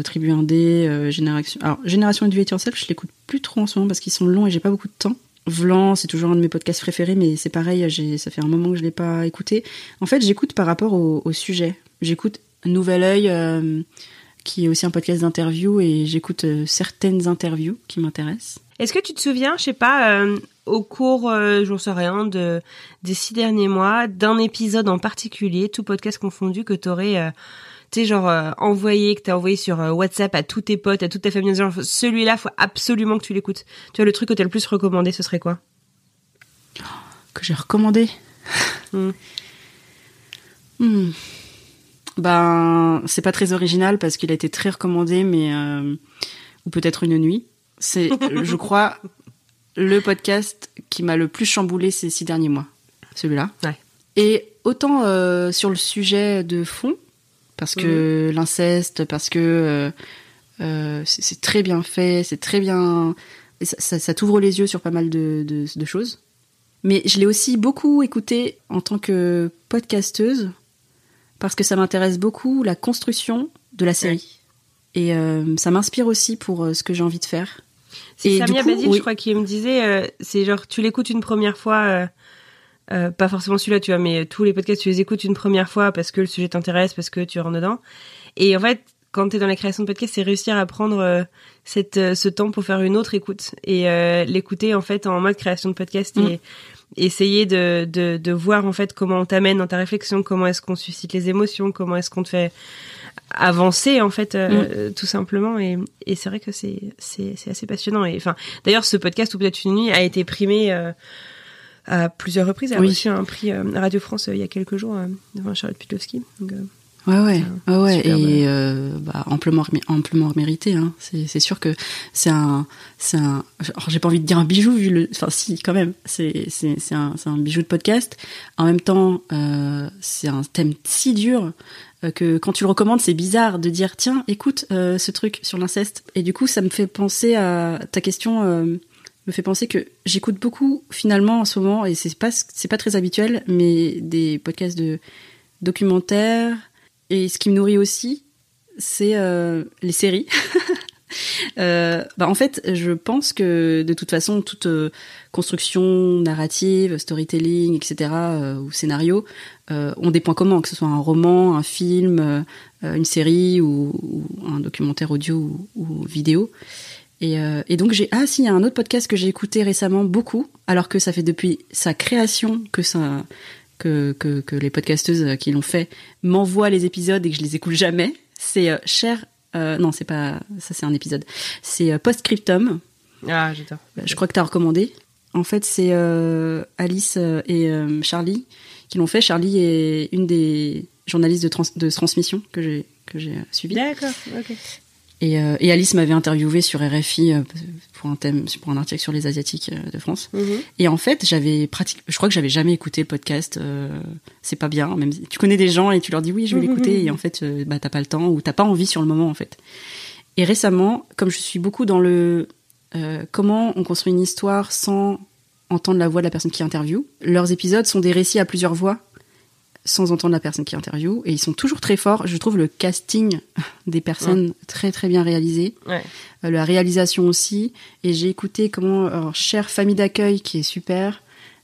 [SPEAKER 1] Tribu Indé, Génération. Alors Génération It Yourself, je l'écoute plus trop en ce moment parce qu'ils sont longs et j'ai pas beaucoup de temps. Vlan, c'est toujours un de mes podcasts préférés, mais c'est pareil, ça fait un moment que je l'ai pas écouté. En fait, j'écoute par rapport au, sujet. J'écoute Nouvel Oeil, qui est aussi un podcast d'interview et j'écoute euh, certaines interviews qui m'intéressent.
[SPEAKER 3] Est-ce que tu te souviens, je sais pas, euh, au cours, euh, j'en sais rien, de, des six derniers mois, d'un épisode en particulier, tout podcast confondu, que t'aurais, euh, tu sais, genre envoyé, que t'as envoyé sur WhatsApp à tous tes potes, à toute ta famille, genre celui-là, faut absolument que tu l'écoutes. Tu vois, le truc que t'as le plus recommandé, ce serait quoi?
[SPEAKER 1] Que j'ai recommandé? Hmm. Hmm. Ben, c'est pas très original parce qu'il a été très recommandé, mais euh, ou peut-être une nuit. C'est, je crois, le podcast qui m'a le plus chamboulé ces six derniers mois. Celui-là.
[SPEAKER 3] Ouais.
[SPEAKER 1] Et autant euh, sur le sujet de fond, parce que mhm. l'inceste, parce que euh, euh c'est très bien fait, c'est très bien. Ça, ça, ça t'ouvre les yeux sur pas mal de, de, de choses. Mais je l'ai aussi beaucoup écouté en tant que podcasteuse parce que ça m'intéresse beaucoup la construction de la série. Et euh, ça m'inspire aussi pour euh, ce que j'ai envie de faire.
[SPEAKER 3] C'est Samia Badil, je crois, qui me disait, euh, c'est genre, tu l'écoutes une première fois, pas forcément celui-là, tu vois, mais tous les podcasts, tu les écoutes une première fois parce que le sujet t'intéresse, parce que tu rentres dedans. Et en fait, quand tu es dans la création de podcast, c'est réussir à prendre cette, ce temps pour faire une autre écoute et l'écouter en fait en mode création de podcast mm. et essayer de, de, de, voir en fait comment on t'amène dans ta réflexion, comment est-ce qu'on suscite les émotions, comment est-ce qu'on te fait avancer en fait euh, mm. tout simplement et, et c'est vrai que c'est c'est assez passionnant et enfin d'ailleurs ce podcast ou peut-être une nuit a été primé euh, à plusieurs reprises, a reçu un prix euh, Radio France il y a quelques jours devant Charlotte Pudlowski. Donc,
[SPEAKER 1] Ouais, ouais, ouais, ouais. et euh, bah, amplement, amplement mérité. Hein. C'est sûr que c'est un, c'est un. J'ai pas envie de dire un bijou vu le. Enfin, si, quand même. C'est c'est un, un bijou de podcast. En même temps, euh, c'est un thème si dur euh, que quand tu le recommandes, c'est bizarre de dire tiens, écoute euh, ce truc sur l'inceste. Et du coup, ça me fait penser à ta question. Me fait penser que j'écoute beaucoup finalement en ce moment et c'est pas c'est pas très habituel, mais des podcasts de documentaires et ce qui me nourrit aussi, c'est euh, les séries. euh, bah en fait, je pense que de toute façon, toute euh, construction narrative, storytelling, etc., ou scénario, ont des points communs, que ce soit un roman, un film, une série ou, un documentaire audio ou vidéo. Et, et, donc j'ai ah si il y a un autre podcast que j'ai écouté récemment beaucoup alors que ça fait depuis sa création que ça que, que, que les podcasteuses qui l'ont fait m'envoient les épisodes et que je les écoute jamais. C'est euh, Cher. Euh, non, c'est pas. Ça, c'est un épisode. C'est euh, Postscriptum.
[SPEAKER 3] Ah, j'adore.
[SPEAKER 1] Euh, je crois que tu as recommandé. En fait, c'est euh, Alice et Charlie qui l'ont fait. Charlie est une des journalistes de, trans de transmission que j'ai que j'ai suivi.
[SPEAKER 3] D'accord. Ok.
[SPEAKER 1] Et, euh, et Alice m'avait interviewé sur RFI euh, pour un thème, pour un article sur les asiatiques euh, de France. Mhm. Et en fait, j'avais pratique, je crois que j'avais jamais écouté le podcast. c'est pas bien, même si tu connais des gens et tu leur dis oui, je vais mhm. l'écouter et en fait, bah t'as pas le temps ou t'as pas envie sur le moment en fait. Et récemment, comme je suis beaucoup dans le comment on construit une histoire sans entendre la voix de la personne qui interviewe, leurs épisodes sont des récits à plusieurs voix sans entendre la personne qui interviewe. Et ils sont toujours très forts. Je trouve le casting des personnes très très bien réalisé.
[SPEAKER 3] Ouais.
[SPEAKER 1] Euh, la réalisation aussi. Et j'ai écouté comment alors, Cher Famille d'accueil qui est super.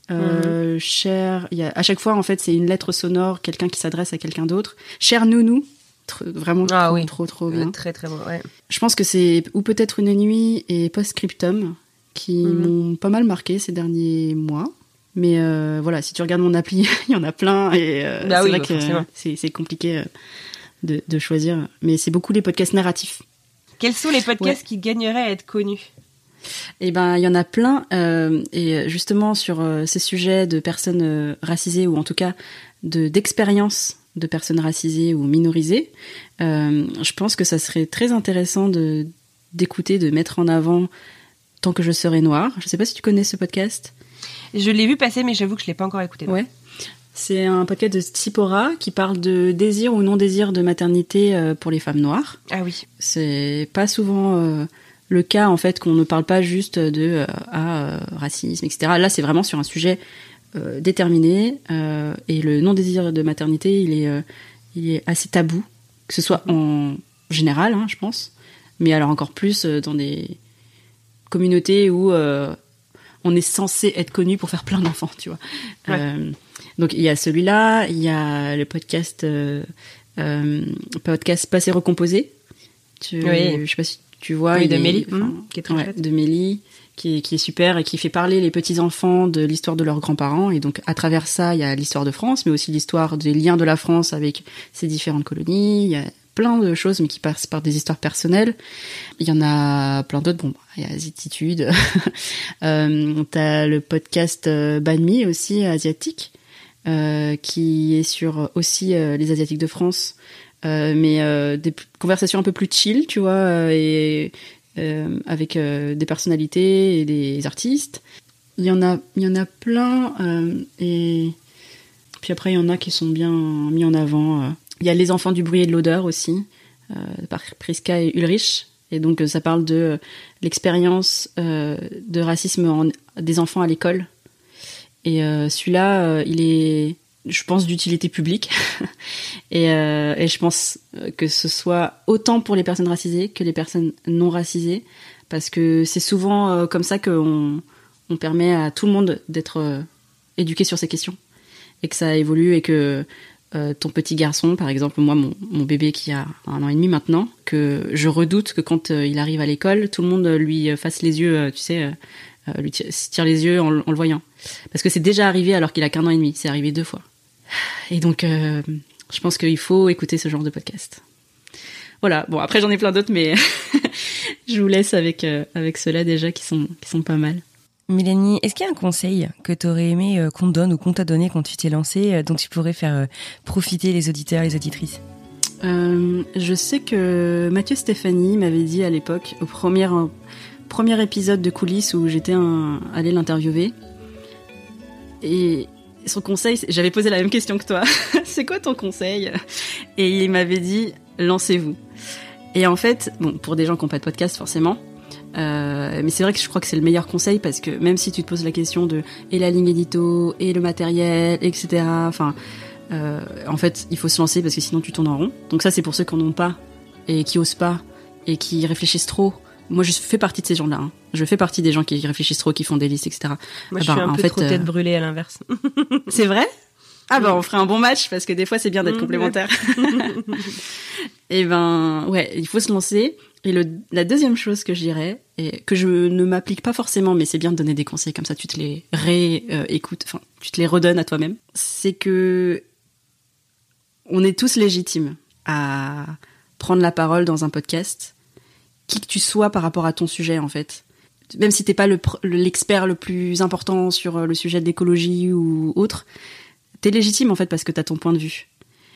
[SPEAKER 1] Euh. Cher, il y a, à chaque fois en fait c'est une lettre sonore, quelqu'un qui s'adresse à quelqu'un d'autre. Cher Nounou, vraiment
[SPEAKER 3] ah,
[SPEAKER 1] trop,
[SPEAKER 3] oui.
[SPEAKER 1] trop trop bien.
[SPEAKER 3] Très très bon. Ouais.
[SPEAKER 1] Je pense que c'est ou peut-être une nuit et Postscriptum qui mhm. m'ont pas mal marqué ces derniers mois. Mais euh, voilà, si tu regardes mon appli, il y en a plein et euh,
[SPEAKER 3] bah
[SPEAKER 1] c'est
[SPEAKER 3] oui,
[SPEAKER 1] vrai
[SPEAKER 3] bah
[SPEAKER 1] que c'est compliqué euh, de, de, choisir. Mais c'est beaucoup les podcasts narratifs.
[SPEAKER 3] Quels sont les podcasts ouais. qui gagneraient à être connus?
[SPEAKER 1] Eh ben, il y en a plein. Euh, et justement sur euh, ces sujets de personnes euh, racisées ou en tout cas de d'expériences de personnes racisées ou minorisées, je pense que ça serait très intéressant d'écouter, de mettre en avant Tant que je serai noire. Je sais pas si tu connais ce podcast.
[SPEAKER 3] Je l'ai vu passer, mais j'avoue que je l'ai pas encore écouté.
[SPEAKER 1] Ouais. C'est un podcast de Tsipora qui parle de désir ou non désir de maternité euh, pour les femmes noires.
[SPEAKER 3] Ah oui.
[SPEAKER 1] C'est pas souvent euh, le cas en fait qu'on ne parle pas juste de euh, ah, racisme, etc. Là, c'est vraiment sur un sujet déterminé et le non désir de maternité, il est, il est assez tabou, que ce soit en général, hein, je pense, mais alors encore plus dans des communautés où on est censé être connu pour faire plein d'enfants, tu vois. Euh, donc il y a celui-là, il y a le podcast euh, euh, podcast passé recomposé. Tu, Je sais pas si tu vois.
[SPEAKER 3] de Mélie, qui est
[SPEAKER 1] très De Mélie, qui, qui est super et qui fait parler les petits enfants de l'histoire de leurs grands-parents. Et donc à travers ça, il y a l'histoire de France, mais aussi l'histoire des liens de la France avec ses différentes colonies. Il y a plein de choses, mais qui passent par des histoires personnelles. Il y en a plein d'autres. Bon, il y a Zititude. euh, T'as le podcast euh, Banmi aussi, asiatique, euh, qui est sur aussi euh, les Asiatiques de France. Mais des conversations un peu plus chill, tu vois, et avec des personnalités et des artistes. Il y en a, il y en a plein, et puis après il y en a qui sont bien mis en avant. Il y a Les enfants du bruit et de l'odeur aussi, euh, par Priska et Ulrich. Et donc ça parle de euh, l'expérience euh, de racisme des enfants à l'école. Et celui-là, il est, je pense, d'utilité publique. et, et, je pense que ce soit autant pour les personnes racisées que les personnes non racisées. Parce que c'est souvent comme ça qu'on on permet à tout le monde d'être éduqué sur ces questions. Et que ça évolue et que euh, ton petit garçon, par exemple, moi, mon, bébé qui a un an et demi maintenant, que je redoute que quand euh, il arrive à l'école, tout le monde lui fasse les yeux, tu sais, lui tire, les yeux en, le voyant. Parce que c'est déjà arrivé alors qu'il a qu'un an et demi, c'est arrivé deux fois. Et donc, euh, je pense qu'il faut écouter ce genre de podcast. Voilà, bon, après j'en ai plein d'autres, mais je vous laisse avec, avec ceux-là déjà qui sont, qui sont pas mal.
[SPEAKER 3] Mélanie, est-ce qu'il y a un conseil que tu aurais aimé euh, qu'on te donne ou qu'on t'a donné quand tu t'es lancée, euh, dont tu pourrais faire euh, profiter les auditeurs et les auditrices?
[SPEAKER 1] Je sais que Mathieu Stéphanie m'avait dit à l'époque, au premier, premier épisode de coulisses où j'étais allée l'interviewer, et son conseil, j'avais posé la même question que toi, c'est quoi ton conseil? Et il m'avait dit, lancez-vous. Et en fait, bon, pour des gens qui n'ont pas de podcast forcément, euh, mais c'est vrai que je crois que c'est le meilleur conseil parce que même si tu te poses la question de et la ligne édito et le matériel, etc. Enfin, euh, en fait, il faut se lancer parce que sinon tu tournes en rond. Donc ça, c'est pour ceux qui n'en ont pas et qui osent pas et qui réfléchissent trop. Moi, je fais partie de ces gens-là. Hein. Je fais partie des gens qui réfléchissent trop, qui font des listes, etc.
[SPEAKER 3] Moi, je suis un en peu fait, trop tête euh, brûlée à l'inverse.
[SPEAKER 1] c'est vrai? Ah bah on ferait un bon match parce que des fois c'est bien d'être mmh. complémentaire. et eh ben ouais, il faut se lancer. Et la deuxième chose que je dirais, et que je ne m'applique pas forcément, mais c'est bien de donner des conseils comme ça, tu te les réécoutes, enfin, tu te les redonnes à toi-même, c'est que on est tous légitimes à prendre la parole dans un podcast, qui que tu sois par rapport à ton sujet en fait. Même si t'es pas l'expert le, plus important sur le sujet de l'écologie ou autre, t'es légitime en fait parce que t'as ton point de vue.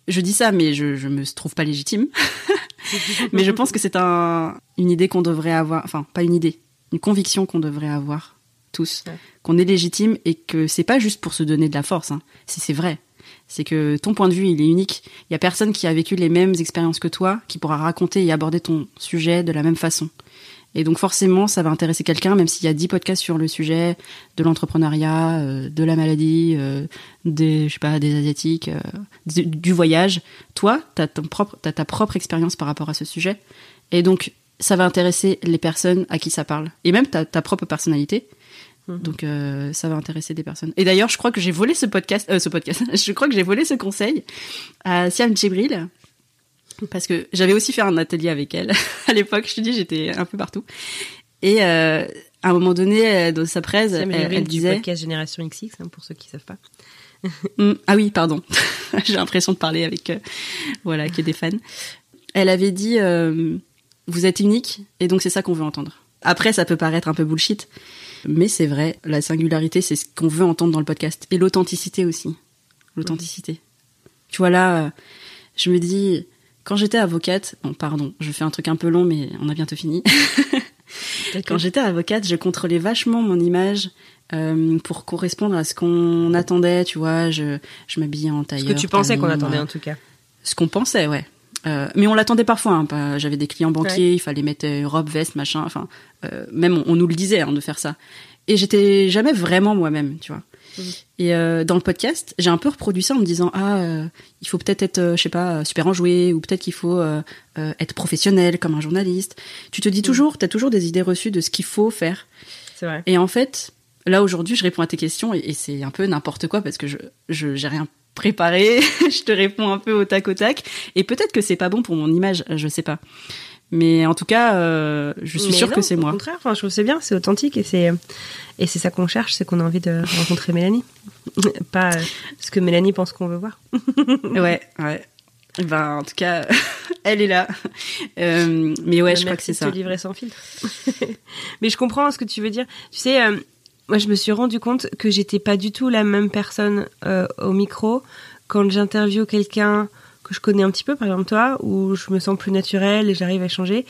[SPEAKER 1] Je dis ça, mais je, je me trouve pas légitime. Mais je pense que c'est un, une idée qu'on devrait avoir, enfin pas une idée, une conviction qu'on devrait avoir tous, qu'on est légitime et que c'est pas juste pour se donner de la force. Hein. Si c'est vrai, c'est que ton point de vue il est unique. Il y a personne qui a vécu les mêmes expériences que toi qui pourra raconter et aborder ton sujet de la même façon. Et donc forcément, ça va intéresser quelqu'un, même s'il y a dix podcasts sur le sujet de l'entrepreneuriat, euh, de la maladie, euh, des, je sais pas, des asiatiques, euh, du, voyage. Toi, t'as ton propre, t'as ta propre expérience par rapport à ce sujet, et donc ça va intéresser les personnes à qui ça parle, et même ta, ta propre personnalité. Mhm. Donc ça va intéresser des personnes. Et d'ailleurs, je crois que j'ai volé ce podcast, ce podcast. je crois que j'ai volé ce conseil à Siam Djibril, parce que j'avais aussi fait un atelier avec elle à l'époque. Je te dis, j'étais un peu partout. Et euh, à un moment donné, euh, dans sa presse, elle, elle, disait...
[SPEAKER 3] du podcast Génération XX, hein, pour ceux qui savent pas.
[SPEAKER 1] Mm, ah oui, pardon. J'ai l'impression de parler avec, euh, voilà, qui est des fans. Elle avait dit, euh, vous êtes unique, et donc c'est ça qu'on veut entendre. Après, ça peut paraître un peu bullshit, mais c'est vrai. La singularité, c'est ce qu'on veut entendre dans le podcast, et l'authenticité aussi. L'authenticité. Tu vois là, je me dis, quand j'étais avocate, bon pardon, je fais un truc un peu long mais on a bientôt fini. Quand j'étais avocate, je contrôlais vachement mon image euh, pour correspondre à ce qu'on attendait, tu vois. Je, je m'habillais en tailleur.
[SPEAKER 3] Ce que tu pensais qu'on attendait
[SPEAKER 1] euh,
[SPEAKER 3] en tout cas.
[SPEAKER 1] Ce qu'on pensait, ouais. Euh, mais on l'attendait parfois. Hein, pas- J'avais des clients banquiers, il fallait mettre robe, veste, machin. Enfin, euh, même on, on nous le disait hein, de faire ça. Et j'étais jamais vraiment moi-même, tu vois. Et euh, dans le podcast, j'ai un peu reproduit ça en me disant ah, euh, il faut peut-être être, euh, je sais pas, super enjoué ou peut-être qu'il faut euh, être professionnel comme un journaliste. Tu te dis toujours, t'as toujours des idées reçues de ce qu'il faut faire.
[SPEAKER 3] C'est vrai.
[SPEAKER 1] Et en fait, là aujourd'hui, je réponds à tes questions et, et c'est un peu n'importe quoi parce que je je j'ai rien préparé. je te réponds un peu au tac au tac et peut-être que c'est pas bon pour mon image, je sais pas. Mais en tout cas, euh, je suis
[SPEAKER 3] Mais
[SPEAKER 1] sûre
[SPEAKER 3] non,
[SPEAKER 1] que c'est
[SPEAKER 3] Au
[SPEAKER 1] moi.
[SPEAKER 3] contraire, enfin, je trouve c'est bien, c'est authentique et c'est et c'est ça qu'on cherche, c'est qu'on a envie de rencontrer Mélanie, pas euh, ce que Mélanie pense qu'on veut voir.
[SPEAKER 1] Ouais, ouais. Ben, en tout cas, elle est là. Euh, mais ouais, je crois que c'est ça.
[SPEAKER 3] te livrer sans filtre. Mais je comprends ce que tu veux dire. Tu sais, moi, je me suis rendu compte que j'étais pas du tout la même personne au micro quand j'interviewe quelqu'un je connais un petit peu, par exemple toi, où je me sens plus naturelle et j'arrive à échanger.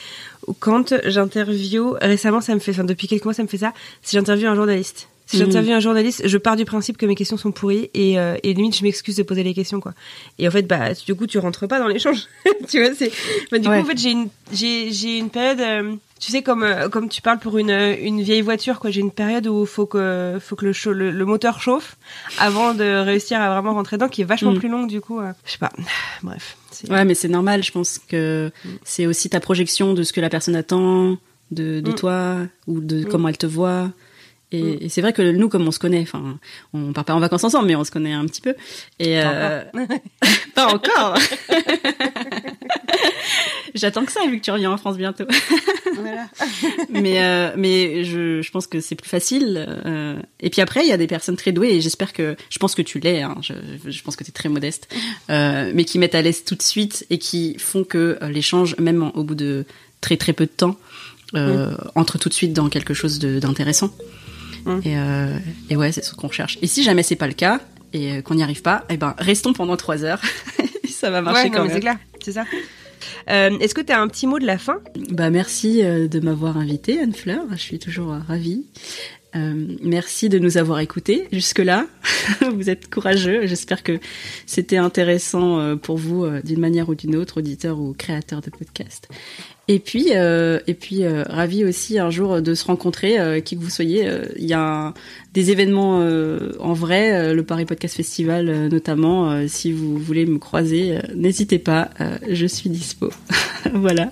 [SPEAKER 3] Ou quand j'interviewe, récemment, ça me fait, enfin, depuis quelques mois, ça me fait ça, si j'interviewe un journaliste. Si j'interviewe un journaliste, je pars du principe que mes questions sont pourries et, euh, et limite je m'excuse de poser les questions quoi. Et en fait bah du coup tu rentres pas dans l'échange. tu vois c'est bah, du
[SPEAKER 1] Ouais.
[SPEAKER 3] coup en fait j'ai une j'ai j'ai une période euh, tu sais comme euh, comme tu parles pour une une vieille voiture quoi, j'ai une période où faut que faut que le, le le moteur chauffe avant de réussir à vraiment rentrer dedans qui est vachement
[SPEAKER 1] Mhm.
[SPEAKER 3] plus longue du coup. euh, je sais pas. Bref,
[SPEAKER 1] Ouais, mais c'est normal. Je pense que c'est aussi ta projection de ce que la personne attend de, de
[SPEAKER 3] Mm.
[SPEAKER 1] toi ou de
[SPEAKER 3] Mm.
[SPEAKER 1] comment elle te voit. Et,
[SPEAKER 3] Mm.
[SPEAKER 1] et c'est vrai que nous, comme on se connaît, enfin, on part pas en vacances ensemble, mais on se connaît un petit peu. Et
[SPEAKER 3] Pas
[SPEAKER 1] euh, pas encore. J'attends que ça, vu que tu reviens en France bientôt.
[SPEAKER 3] voilà.
[SPEAKER 1] mais euh, mais je, je pense que c'est plus facile. euh. Et puis après, il y a des personnes très douées, et j'espère que, je pense que tu l'es. Hein, je, je pense que tu es très modeste, euh, mais qui mettent à l'aise tout de suite et qui font que euh, l'échange, même en- au bout de très très peu de temps, euh, entre tout de suite dans quelque chose d'intéressant.
[SPEAKER 3] Mm.
[SPEAKER 1] Et, euh, et ouais, c'est ce qu'on cherche. Et si jamais c'est pas le cas et euh, qu'on n'y arrive pas, eh ben restons pendant trois heures. ça va marcher
[SPEAKER 3] Ouais,
[SPEAKER 1] quand même.
[SPEAKER 3] c'est clair, c'est ça. Euh, Est-ce que tu as un petit mot de la fin?
[SPEAKER 1] Bah merci euh, de m'avoir invité Anne Fleur, je suis toujours ravie. Euh, merci de nous avoir écoutés jusque-là. vous êtes courageux. J'espère que c'était intéressant pour vous d'une manière ou d'une autre, auditeurs ou créateurs de podcast. Et puis, euh, et puis, euh, ravi aussi un jour de se rencontrer, euh, qui que vous soyez. Euh, Il y a un- des événements euh, en vrai, euh, le Paris Podcast Festival notamment. si vous voulez me croiser, n'hésitez pas, je suis dispo. voilà.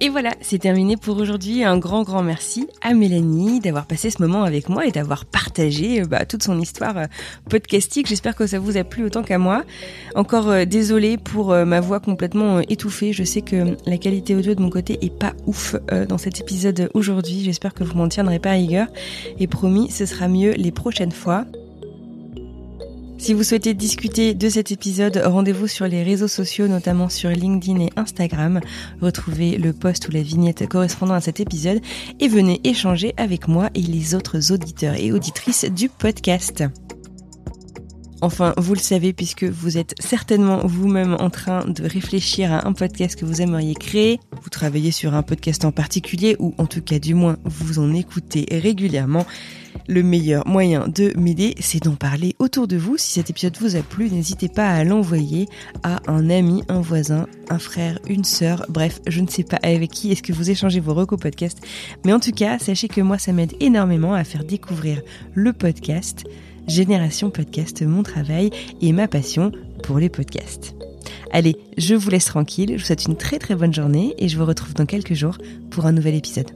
[SPEAKER 3] Et voilà, c'est terminé pour aujourd'hui. Un grand, grand merci à Mélanie d'avoir passé ce moment avec moi et d'avoir partagé bah, toute son histoire euh, podcastique. J'espère que ça vous a plu autant qu'à moi. Encore euh, désolée pour euh, ma voix complètement étouffée. Je sais que la qualité audio de mon côté est pas ouf dans cet épisode aujourd'hui. J'espère que vous m'en tiendrez pas à rigueur. Et promis, ce sera mieux les prochaines fois. Si vous souhaitez discuter de cet épisode, rendez-vous sur les réseaux sociaux, notamment sur LinkedIn et Instagram. Retrouvez le post ou la vignette correspondant à cet épisode et venez échanger avec moi et les autres auditeurs et auditrices du podcast. Enfin, vous le savez puisque vous êtes certainement vous-même en train de réfléchir à un podcast que vous aimeriez créer. Vous travaillez sur un podcast en particulier ou en tout cas du moins vous en écoutez régulièrement. Le meilleur moyen de m'aider, c'est d'en parler autour de vous. Si cet épisode vous a plu, n'hésitez pas à l'envoyer à un ami, un voisin, un frère, une sœur, bref, je ne sais pas avec qui est-ce que vous échangez vos recos podcast. Mais en tout cas, sachez que moi, ça m'aide énormément à faire découvrir le podcast, Génération Podcast, mon travail et ma passion pour les podcasts. Allez, je vous laisse tranquille, je vous souhaite une très très bonne journée et je vous retrouve dans quelques jours pour un nouvel épisode.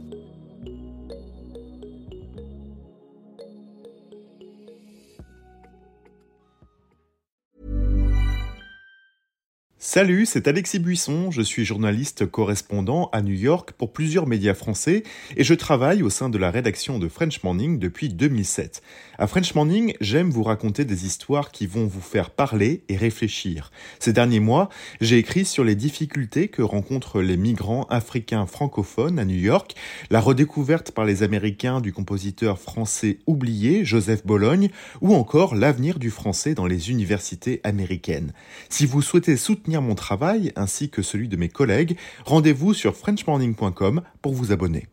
[SPEAKER 4] Salut, c'est Alexis Buisson, je suis journaliste correspondant à New York pour plusieurs médias français et je travaille au sein de la rédaction de French Morning depuis 2007. À French Morning, j'aime vous raconter des histoires qui vont vous faire parler et réfléchir. Ces derniers mois, j'ai écrit sur les difficultés que rencontrent les migrants africains francophones à New York, la redécouverte par les Américains du compositeur français oublié Joseph Bologne ou encore l'avenir du français dans les universités américaines. Si vous souhaitez soutenir mon travail ainsi que celui de mes collègues, rendez-vous sur frenchmorning.com pour vous abonner.